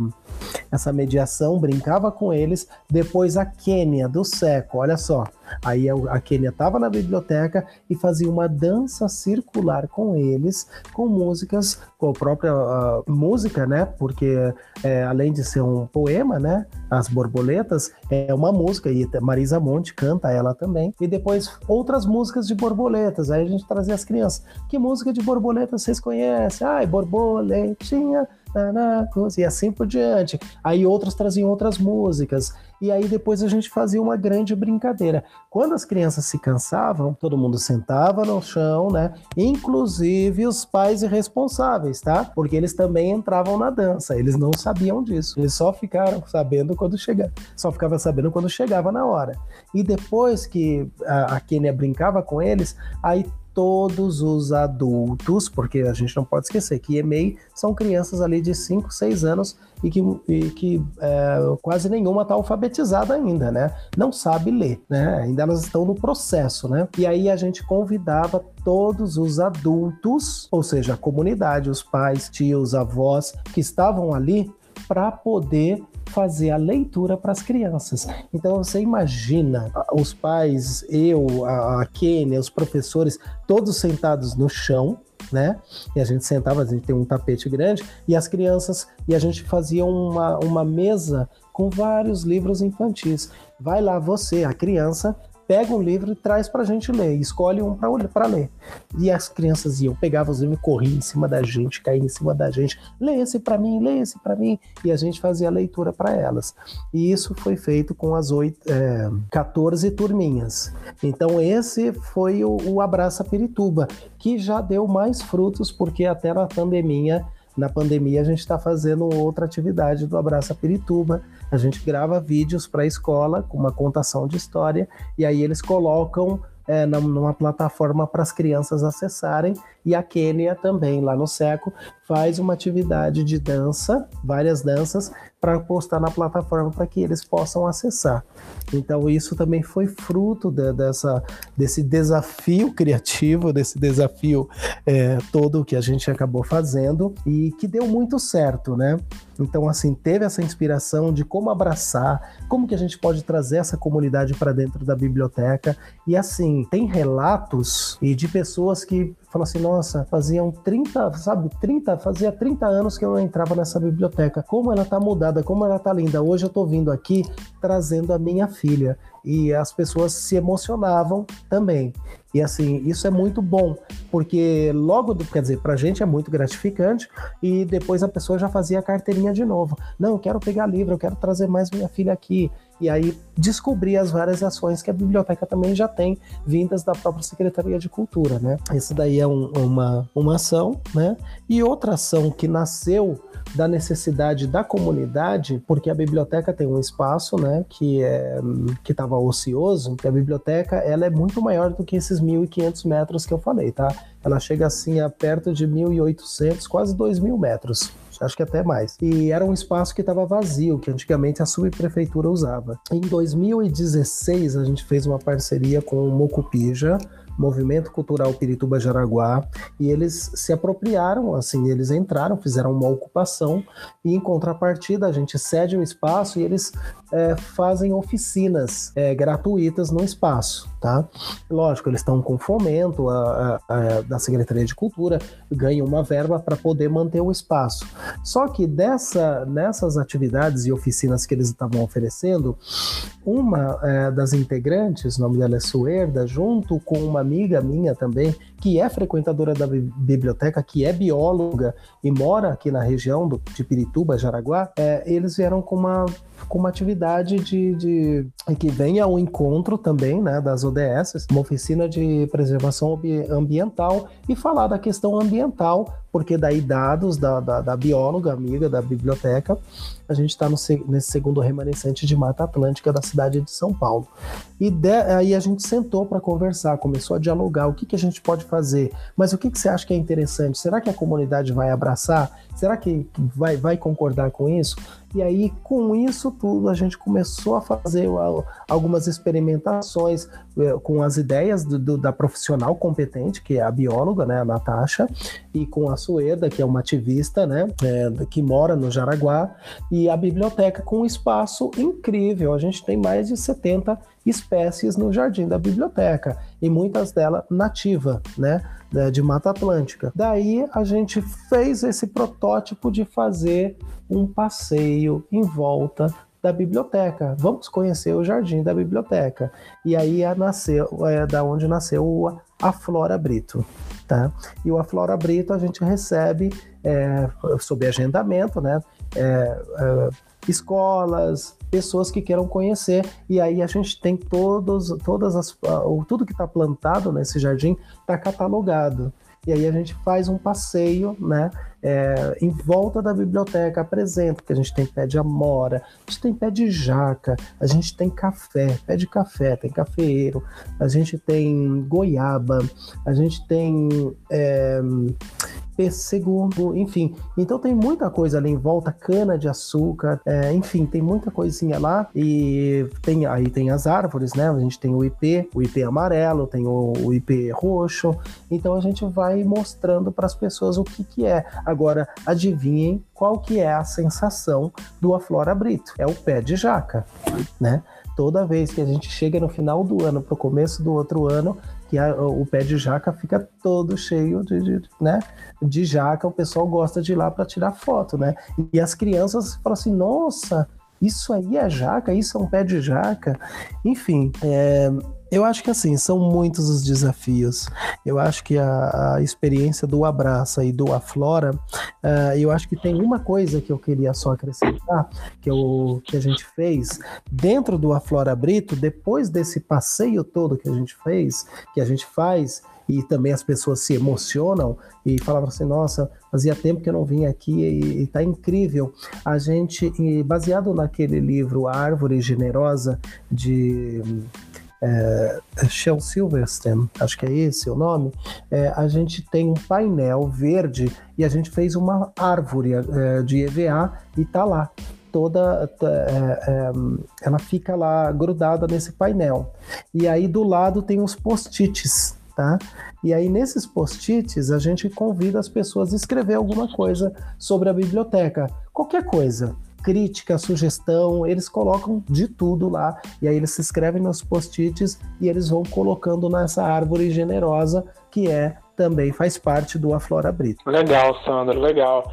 essa mediação, brincava com eles. Depois a Quênia do Seco, olha só. Aí a Quênia estava na biblioteca e fazia uma dança circular com eles, com músicas, com a própria uh, música, né? Porque é, além de ser um poema, né? As borboletas é uma música e Marisa Monte canta ela também. E depois outras músicas de borboletas. Aí a gente trazia as crianças. Que música de borboletas vocês conhecem? Ai, borboletinha E assim por diante. Aí outros traziam outras músicas. E aí depois a gente fazia uma grande brincadeira. Quando as crianças se cansavam, todo mundo sentava no chão, né? Inclusive os pais irresponsáveis, tá? Porque eles também entravam na dança. Eles não sabiam disso. Eles só ficaram sabendo quando chegava. Só ficava sabendo quando chegava na hora. E depois que a, a Kênia brincava com eles, aí todos os adultos, porque a gente não pode esquecer que EMEI são crianças ali de 5, 6 anos e que, e que é, quase nenhuma está alfabetizada ainda, né? Não sabe ler, né? Ainda elas estão no processo, né? E aí a gente convidava todos os adultos, ou seja, a comunidade, os pais, tios, avós que estavam ali para poder fazer a leitura para as crianças. Então você imagina os pais, eu, a, Kênia, os professores, todos sentados no chão, né? E a gente sentava, a gente tem um tapete grande, e as crianças, e a gente fazia uma, uma mesa com vários livros infantis. Vai lá você, a criança, pega um livro e traz para a gente ler, escolhe um para ler. E as crianças iam, pegavam os livros, corriam em cima da gente, caíam em cima da gente, lê esse para mim, lê esse para mim, e a gente fazia a leitura para elas. E isso foi feito com as é, 14 turminhas. Então esse foi o, o Abraça Pirituba, que já deu mais frutos, porque até na pandemia na pandemia, a gente está fazendo outra atividade do Abraça Pirituba. A gente grava vídeos para a escola com uma contação de história e aí eles colocam é, numa plataforma para as crianças acessarem. E a Quênia também, lá no Seco, faz uma atividade de dança, várias danças, para postar na plataforma para que eles possam acessar. Então, isso também foi fruto de, dessa, desse desafio criativo, desse desafio é, todo que a gente acabou fazendo e que deu muito certo, né? Então, assim, teve essa inspiração de como abraçar, como que a gente pode trazer essa comunidade para dentro da biblioteca. E assim, tem relatos e de pessoas que falam assim, nossa, faziam 30, sabe, 30, fazia 30 anos que eu não entrava nessa biblioteca. Como ela tá mudada, como ela tá linda. Hoje eu tô vindo aqui trazendo a minha filha e as pessoas se emocionavam também. E assim, isso é muito bom, porque logo, quer dizer, pra gente é muito gratificante e depois a pessoa já fazia a carteirinha de novo. Não, eu quero pegar livro, eu quero trazer mais minha filha aqui. E aí descobrir as várias ações que a biblioteca também já tem vindas da própria Secretaria de Cultura, né? Isso daí é um, uma, uma ação, né? E outra ação que nasceu da necessidade da comunidade, porque a biblioteca tem um espaço, né, que é que estava ocioso. A biblioteca ela é muito maior do que esses 1.500 metros que eu falei, tá? Ela chega assim a perto de 1.800, quase 2.000 metros acho que até mais. E era um espaço que estava vazio, que antigamente a subprefeitura usava. Em 2016, a gente fez uma parceria com o Mocupija, Movimento Cultural Pirituba Jaraguá, e eles se apropriaram, assim, eles entraram, fizeram uma ocupação, e em contrapartida a gente cede o espaço e eles é, fazem oficinas é, gratuitas no espaço, tá? Lógico, eles estão com fomento a, a, a, da Secretaria de Cultura, ganham uma verba para poder manter o espaço. Só que dessa, nessas atividades e oficinas que eles estavam oferecendo, uma é, das integrantes, o nome dela é Suerda, junto com uma amiga minha também, que é frequentadora da biblioteca, que é bióloga e mora aqui na região do, de Pirituba, Jaraguá, é, eles vieram com uma, com uma atividade de, de que vem ao encontro também né, das ODS, uma oficina de preservação ambiental e falar da questão ambiental, porque daí dados da, da, da bióloga amiga da biblioteca, a gente está nesse segundo remanescente de Mata Atlântica da cidade de São Paulo. E de, aí a gente sentou para conversar, começou a dialogar o que, que a gente pode fazer, mas o que, que você acha que é interessante? Será que a comunidade vai abraçar? Será que vai, vai concordar com isso? E aí, com isso tudo, a gente começou a fazer algumas experimentações é, com as ideias do, do, da profissional competente, que é a bióloga, né, a Natasha, e com a Sueda, que é uma ativista, né, é, que mora no Jaraguá, e a biblioteca com um espaço incrível. A gente tem mais de 70 espécies no jardim da biblioteca e muitas delas nativa, né, de Mata Atlântica. Daí a gente fez esse protótipo de fazer um passeio em volta da biblioteca. Vamos conhecer o jardim da biblioteca. E aí é, nasceu, é da onde nasceu a Flora Brito. Tá? E o Aflora Brito a gente recebe é, sob agendamento, né? É, é, escolas, pessoas que queiram conhecer. E aí a gente tem todos, todas as, tudo que está plantado nesse jardim está catalogado. E aí a gente faz um passeio, né? É, em volta da biblioteca, apresenta que a gente tem pé de amora, a gente tem pé de jaca, a gente tem café, pé de café, tem cafeeiro, a gente tem goiaba, a gente tem é, pêssego, enfim. Então tem muita coisa ali em volta, cana de açúcar, é, enfim, tem muita coisinha lá e tem aí tem as árvores, né? A gente tem o IP, o IP amarelo, tem o, o IP roxo. Então a gente vai mostrando para as pessoas o que que é. Agora adivinhem qual que é a sensação do Aflora Brito? É o pé de jaca, né? Toda vez que a gente chega no final do ano para o começo do outro ano, que a, o pé de jaca fica todo cheio de, de, né, de jaca, o pessoal gosta de ir lá para tirar foto, né? E as crianças falam assim, nossa, isso aí é jaca, isso é um pé de jaca. Enfim, é, eu acho que assim, são muitos os desafios. Eu acho que a, a experiência do Abraça e do Aflora, uh, eu acho que tem uma coisa que eu queria só acrescentar, que, eu, que a gente fez dentro do Aflora Brito, depois desse passeio todo que a gente fez, que a gente faz, e também as pessoas se emocionam e falavam assim: nossa, fazia tempo que eu não vim aqui e, está incrível. A gente, baseado naquele livro Árvore Generosa de é, Shell Silverstein, acho que é esse o nome, é, a gente tem um painel verde e a gente fez uma árvore é, de EVA e tá lá. Toda é, é, ela fica lá grudada nesse painel. E aí do lado tem os post-its, tá? E aí nesses post-its a gente convida as pessoas a escrever alguma coisa sobre a biblioteca, qualquer coisa crítica, sugestão, eles colocam de tudo lá. E aí eles se inscrevem nos post-its e eles vão colocando nessa árvore generosa que é também faz parte do Aflora Brito. Legal, Sandro, legal.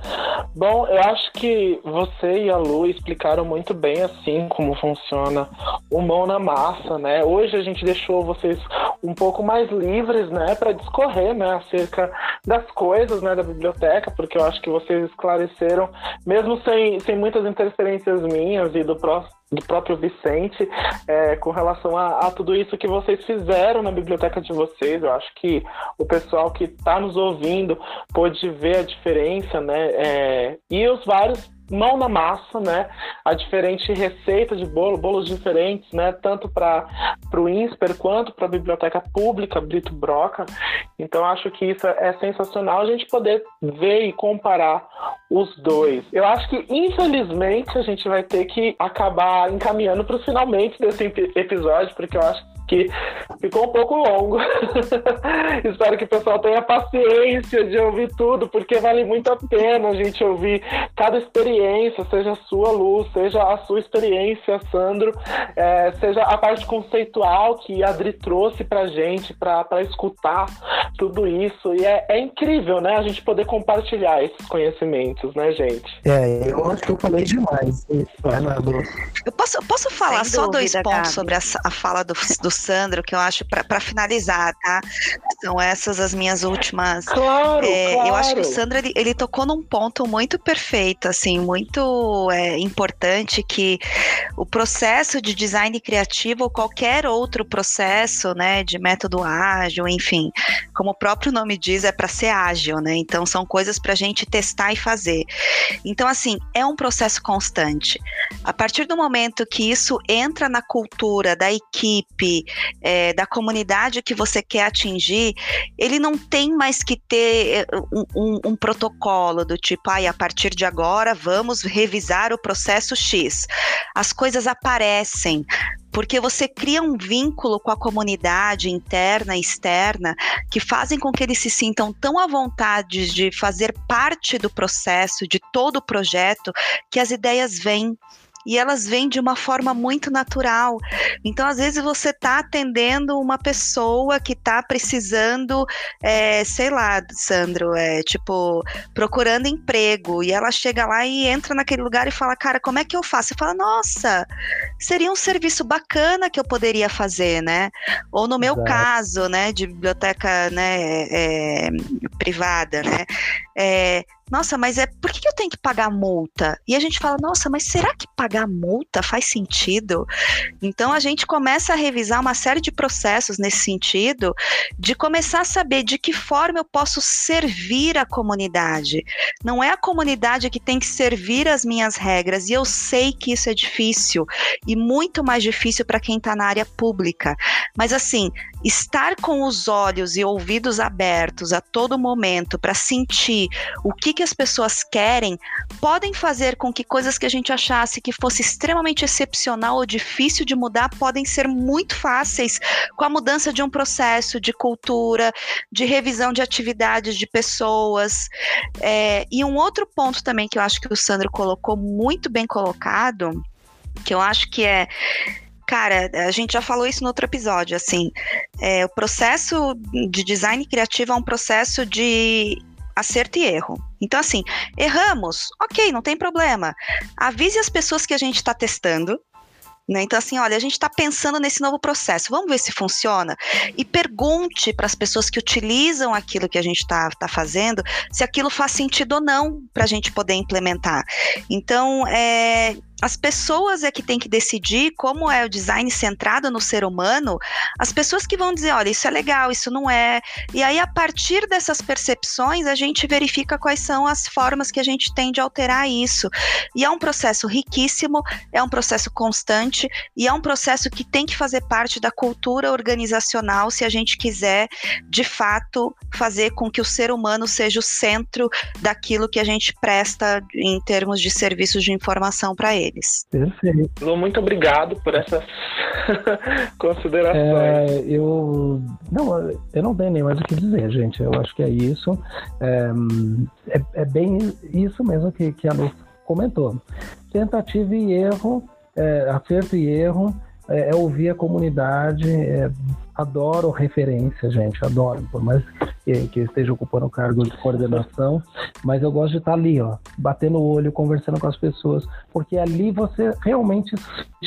Bom, eu acho que você e a Lu explicaram muito bem assim como funciona o mão na massa, né? Hoje a gente deixou vocês um pouco mais livres, né, para discorrer, né, acerca das coisas, né, da biblioteca, porque eu acho que vocês esclareceram, mesmo sem, sem muitas interferências minhas e do próximo do próprio Vicente é, com relação a, a, tudo isso que vocês fizeram na biblioteca de vocês. Eu acho que o pessoal que está nos ouvindo pôde ver a diferença, né? É, e os vários mão na massa, né? A diferente receita de bolo, bolos diferentes, né? Tanto para o INSPER quanto para a Biblioteca Pública Brito Broca. Então acho que isso é sensacional a gente poder ver e comparar os dois. Eu acho que infelizmente a gente vai ter que acabar encaminhando para os finalmente desse episódio, porque eu acho que ficou um pouco longo. Espero que o pessoal tenha paciência de ouvir tudo, porque vale muito a pena a gente ouvir cada experiência, seja a sua luz, seja a sua experiência, Sandro, é, seja a parte conceitual que a Adri trouxe pra gente, para escutar tudo isso. E é, é, incrível, né, a gente poder compartilhar esses conhecimentos, né, gente? É, eu acho que eu falei demais, Fernando. Eu posso, posso falar Sem só dúvida, dois pontos Gabi. sobre a, a fala do, do Sandro, que eu acho para finalizar, tá? São essas as minhas últimas. Claro, é, claro. Eu acho que o Sandro ele, ele, tocou num ponto muito perfeito, assim, muito é, importante que o processo de design criativo ou qualquer outro processo, né, de método ágil, enfim, como o próprio nome diz, é para ser ágil, né? Então são coisas para a gente testar e fazer. Então assim é um processo constante. A partir do momento que isso entra na cultura da equipe é, da comunidade que você quer atingir, ele não tem mais que ter é, um, um, um protocolo do tipo, ah, a partir de agora vamos revisar o processo X. As coisas aparecem porque você cria um vínculo com a comunidade interna e externa que fazem com que eles se sintam tão à vontade de fazer parte do processo, de todo o projeto, que as ideias vêm e elas vêm de uma forma muito natural. Então, às vezes, você está atendendo uma pessoa que está precisando, é, sei lá, Sandro, é tipo, procurando emprego, e ela chega lá e entra naquele lugar e fala, cara, como é que eu faço? Você fala, nossa, seria um serviço bacana que eu poderia fazer, né? Ou no meu Exato. caso, né, de biblioteca né, é, privada, né? É, nossa, mas é por que eu tenho que pagar multa? E a gente fala, nossa, mas será que pagar multa faz sentido? Então a gente começa a revisar uma série de processos nesse sentido, de começar a saber de que forma eu posso servir a comunidade. Não é a comunidade que tem que servir as minhas regras, e eu sei que isso é difícil, e muito mais difícil para quem está na área pública. Mas assim, estar com os olhos e ouvidos abertos a todo momento para sentir o que, que as pessoas querem, podem fazer com que coisas que a gente achasse que fosse extremamente excepcional ou difícil de mudar podem ser muito fáceis com a mudança de um processo de cultura, de revisão de atividades de pessoas. É, e um outro ponto também que eu acho que o Sandro colocou muito bem colocado, que eu acho que é Cara, a gente já falou isso no outro episódio, assim, é, o processo de design criativo é um processo de acerto e erro. Então, assim, erramos, ok, não tem problema. Avise as pessoas que a gente está testando, né? Então, assim, olha, a gente está pensando nesse novo processo, vamos ver se funciona. E pergunte para as pessoas que utilizam aquilo que a gente está tá fazendo se aquilo faz sentido ou não para a gente poder implementar. Então, é, as pessoas é que tem que decidir como é o design centrado no ser humano, as pessoas que vão dizer, olha, isso é legal, isso não é. E aí, a partir dessas percepções, a gente verifica quais são as formas que a gente tem de alterar isso. E é um processo riquíssimo, é um processo constante e é um processo que tem que fazer parte da cultura organizacional se a gente quiser, de fato, fazer com que o ser humano seja o centro daquilo que a gente presta em termos de serviços de informação para ele eles. Perfeito. Muito obrigado por essas considerações. É, eu não, eu não tenho nem mais o que dizer, gente. Eu acho que é isso. É, é, é bem isso mesmo que, que a Lu comentou. Tentativa e erro, é, acerto e erro, é, é ouvir a comunidade, é adoro referência, gente, adoro, por mais que, eu esteja ocupando o cargo de coordenação, mas eu gosto de estar ali, ó, batendo o olho, conversando com as pessoas, porque ali você realmente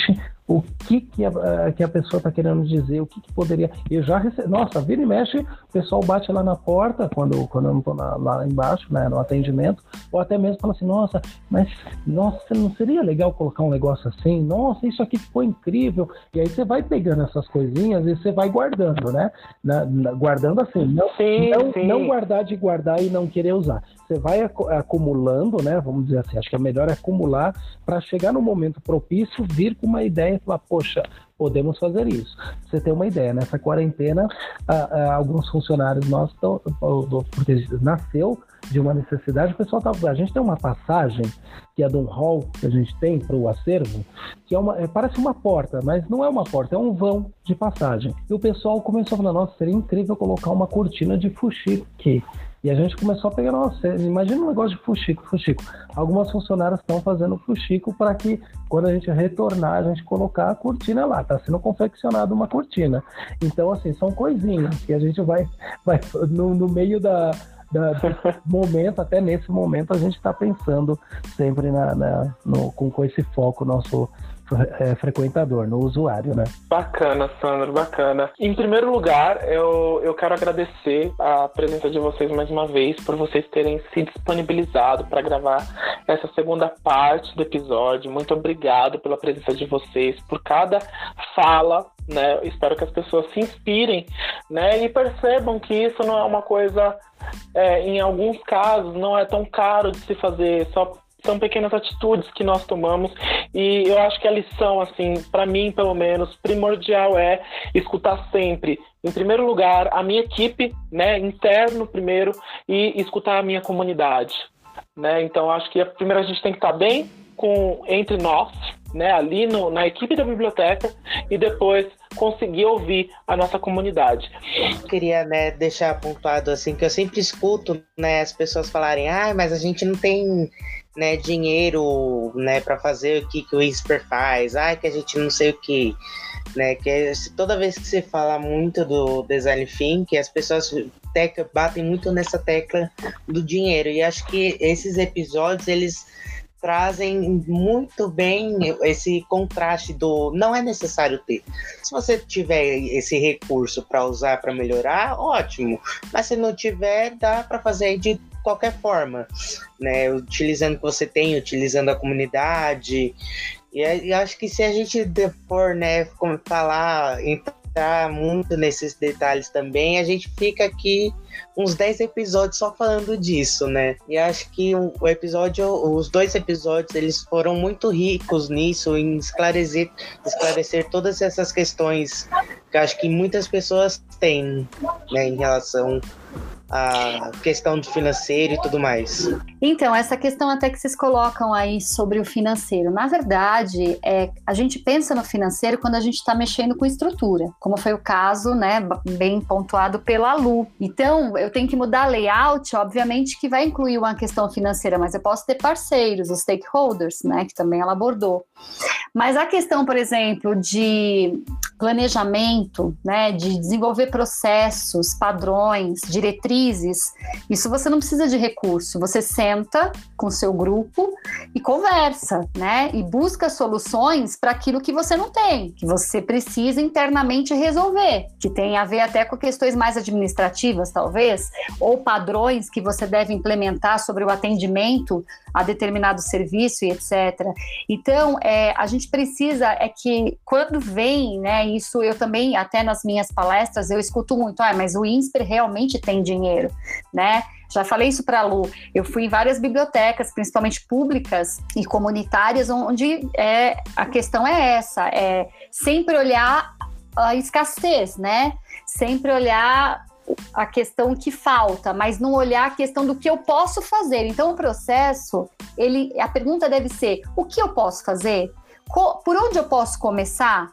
sente o que, que, a, que a pessoa está querendo dizer, o que, que poderia. Eu já recebi. Nossa, vira e mexe, o pessoal bate lá na porta quando, quando eu não estou lá embaixo, né, no atendimento, ou até mesmo fala assim: nossa, mas nossa, não seria legal colocar um negócio assim? Nossa, isso aqui ficou incrível. E aí você vai pegando essas coisinhas e você vai guardando, né? Na, na, guardando assim, não, sim, não, sim. não guardar de guardar e não querer usar você vai acumulando, né? Vamos dizer assim, acho que é melhor acumular para chegar no momento propício, vir com uma ideia e falar, poxa, podemos fazer isso. Você tem uma ideia, nessa quarentena, alguns funcionários nossos, tão, nasceu de uma necessidade, o pessoal tá, a gente tem uma passagem que é de um hall que a gente tem para o acervo, que é uma, é, parece uma porta, mas não é uma porta, é um vão de passagem. E o pessoal começou a falar, nossa, seria incrível colocar uma cortina de fuxico aqui. E a gente começou a pegar, nossa, imagina um negócio de fuxico, fuxico. Algumas funcionárias estão fazendo fuxico para que quando a gente retornar, a gente colocar a cortina lá. Está sendo confeccionada uma cortina. Então, assim, são coisinhas que a gente vai, vai no, no meio da, da, momento, até nesse momento, a gente está pensando sempre na, na no, com, com esse foco nosso é, frequentador, no usuário, né? Bacana, Sandro, bacana. Em primeiro lugar, eu, eu quero agradecer a presença de vocês mais uma vez, por vocês terem se disponibilizado para gravar essa segunda parte do episódio. Muito obrigado pela presença de vocês, por cada fala né? Espero que as pessoas se inspirem, né? E percebam que isso não é uma coisa, é, em alguns casos, não é tão caro de se fazer. Só são pequenas atitudes que nós tomamos e eu acho que a lição, assim, para mim pelo menos, primordial é escutar sempre, em primeiro lugar, a minha equipe, né, interno primeiro e escutar a minha comunidade, né? Então acho que primeiro a gente tem que estar bem com entre nós, né, ali no, na equipe da biblioteca e depois conseguir ouvir a nossa comunidade. Eu queria né, deixar pontuado assim que eu sempre escuto né, as pessoas falarem, ah, mas a gente não tem né, dinheiro, né, para fazer o que, que o Whisper faz, ai, que a gente não sei o que, né, que é, toda vez que você fala muito do design thinking, as pessoas tecla, batem muito nessa tecla do dinheiro, e acho que esses episódios, eles trazem muito bem esse contraste do não é necessário ter. Se você tiver esse recurso para usar para melhorar, ótimo. Mas se não tiver, dá para fazer de qualquer forma, né? Utilizando o que você tem, utilizando a comunidade. E, e acho que se a gente for, né, como falar, entrar muito nesses detalhes também, a gente fica aqui uns 10 episódios só falando disso, né? E acho que o episódio, os dois episódios, eles foram muito ricos nisso, em esclarecer, esclarecer todas essas questões que acho que muitas pessoas têm, né, em relação a questão do financeiro e tudo mais. Então, essa questão até que vocês colocam aí sobre o financeiro. Na verdade, é, a gente pensa no financeiro quando a gente está mexendo com estrutura, como foi o caso, né, bem pontuado pela Lu. Então, eu tenho que mudar layout, obviamente que vai incluir uma questão financeira, mas eu posso ter parceiros, os stakeholders, né, que também ela abordou. Mas a questão, por exemplo, de planejamento, né, de desenvolver processos, padrões, diretrizes, isso você não precisa de recurso. Você senta com seu grupo e conversa, né, e busca soluções para aquilo que você não tem, que você precisa internamente resolver, que tem a ver até com questões mais administrativas, talvez, ou padrões que você deve implementar sobre o atendimento a determinado serviço e etc. Então, é, a gente precisa é que quando vem, né, isso eu também, até nas minhas palestras, eu escuto muito, ah, mas o INSPER realmente tem dinheiro, né? Já falei isso para a Lu. Eu fui em várias bibliotecas, principalmente públicas e comunitárias, onde é, a questão é essa: é sempre olhar a escassez, né? Sempre olhar a questão que falta, mas não olhar a questão do que eu posso fazer. Então, o processo, ele, a pergunta deve ser: o que eu posso fazer? por onde eu posso começar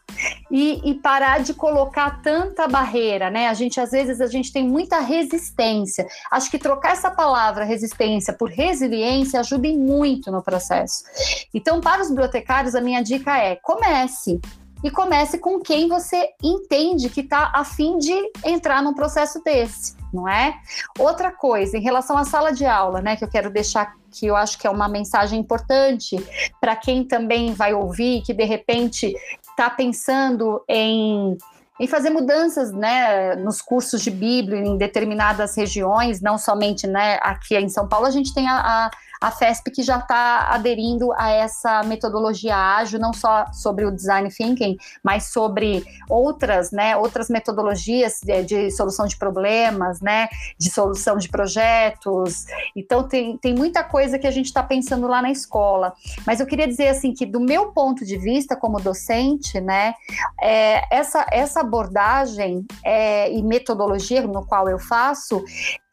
e, e, parar de colocar tanta barreira, né? A gente às vezes a gente tem muita resistência. Acho que trocar essa palavra resistência por resiliência ajuda muito no processo. Então, para os bibliotecários, a minha dica é: comece e comece com quem você entende que está a fim de entrar num processo desse, não é? Outra coisa, em relação à sala de aula, né, que eu quero deixar que eu acho que é uma mensagem importante para quem também vai ouvir, que de repente está pensando em em fazer mudanças né, nos cursos de Bíblia em determinadas regiões, não somente né, aqui em São Paulo, a gente tem a, a a FESP que já está aderindo a essa metodologia ágil, não só sobre o design thinking, mas sobre outras, né, outras metodologias de, de solução de problemas, né, de solução de projetos. Então tem, tem muita coisa que a gente está pensando lá na escola. Mas eu queria dizer assim que do meu ponto de vista como docente, né, é, essa, essa abordagem é, e metodologia no qual eu faço,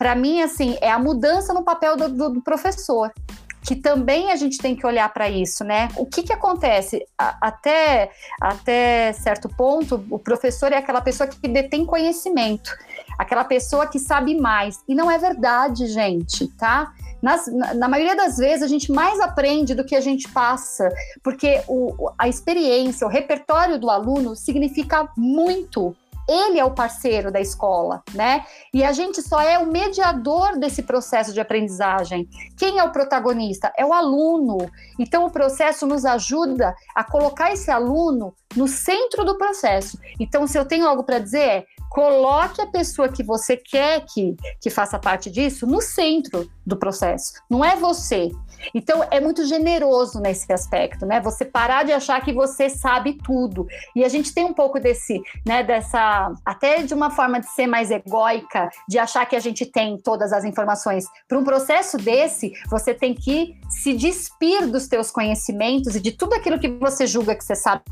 para mim assim é a mudança no papel do, do, do professor que também a gente tem que olhar para isso, né? O que, que acontece? A, até, até certo ponto, o professor é aquela pessoa que detém conhecimento, aquela pessoa que sabe mais. E não é verdade, gente, tá? Nas, na, na, maioria das vezes, a gente mais aprende do que a gente passa, porque o, a experiência, o repertório do aluno significa muito ele é o parceiro da escola, né? E a gente só é o mediador desse processo de aprendizagem. Quem é o protagonista? É o aluno. Então, o processo nos ajuda a colocar esse aluno no centro do processo. Então, se eu tenho algo para dizer, é coloque a pessoa que você quer que, que faça parte disso no centro do processo. Não é você. Então é muito generoso nesse aspecto, né? Você parar de achar que você sabe tudo. E a gente tem um pouco desse, né, dessa até de uma forma de ser mais egóica, de achar que a gente tem todas as informações. Para um processo desse, você tem que se despir dos teus conhecimentos e de tudo aquilo que você julga que você sabe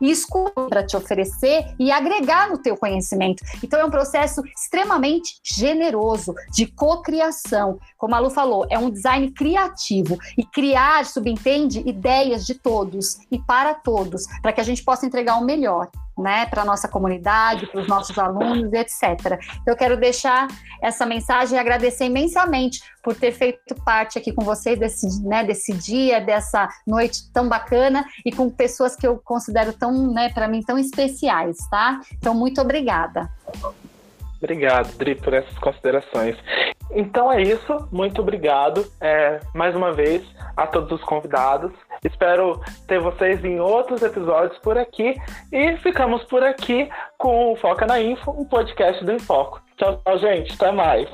e escuta para te oferecer e agregar no teu conhecimento. Então é um processo extremamente generoso de cocriação. Como a Lu falou, é um design criativo e criar subentende ideias de todos e para todos, para que a gente possa entregar o melhor né, para a nossa comunidade, para os nossos alunos, etc. Eu quero deixar essa mensagem e agradecer imensamente por ter feito parte aqui com vocês desse, né, desse dia, dessa noite tão bacana e com pessoas que eu considero tão, né, para mim, tão especiais, tá? Então, muito obrigada. Obrigado, Dri, por essas considerações. Então é isso, muito obrigado é, mais uma vez a todos os convidados. Espero ter vocês em outros episódios por aqui e ficamos por aqui com o Foca na Info, um podcast do Infoco. Tchau, tchau, gente. Até mais.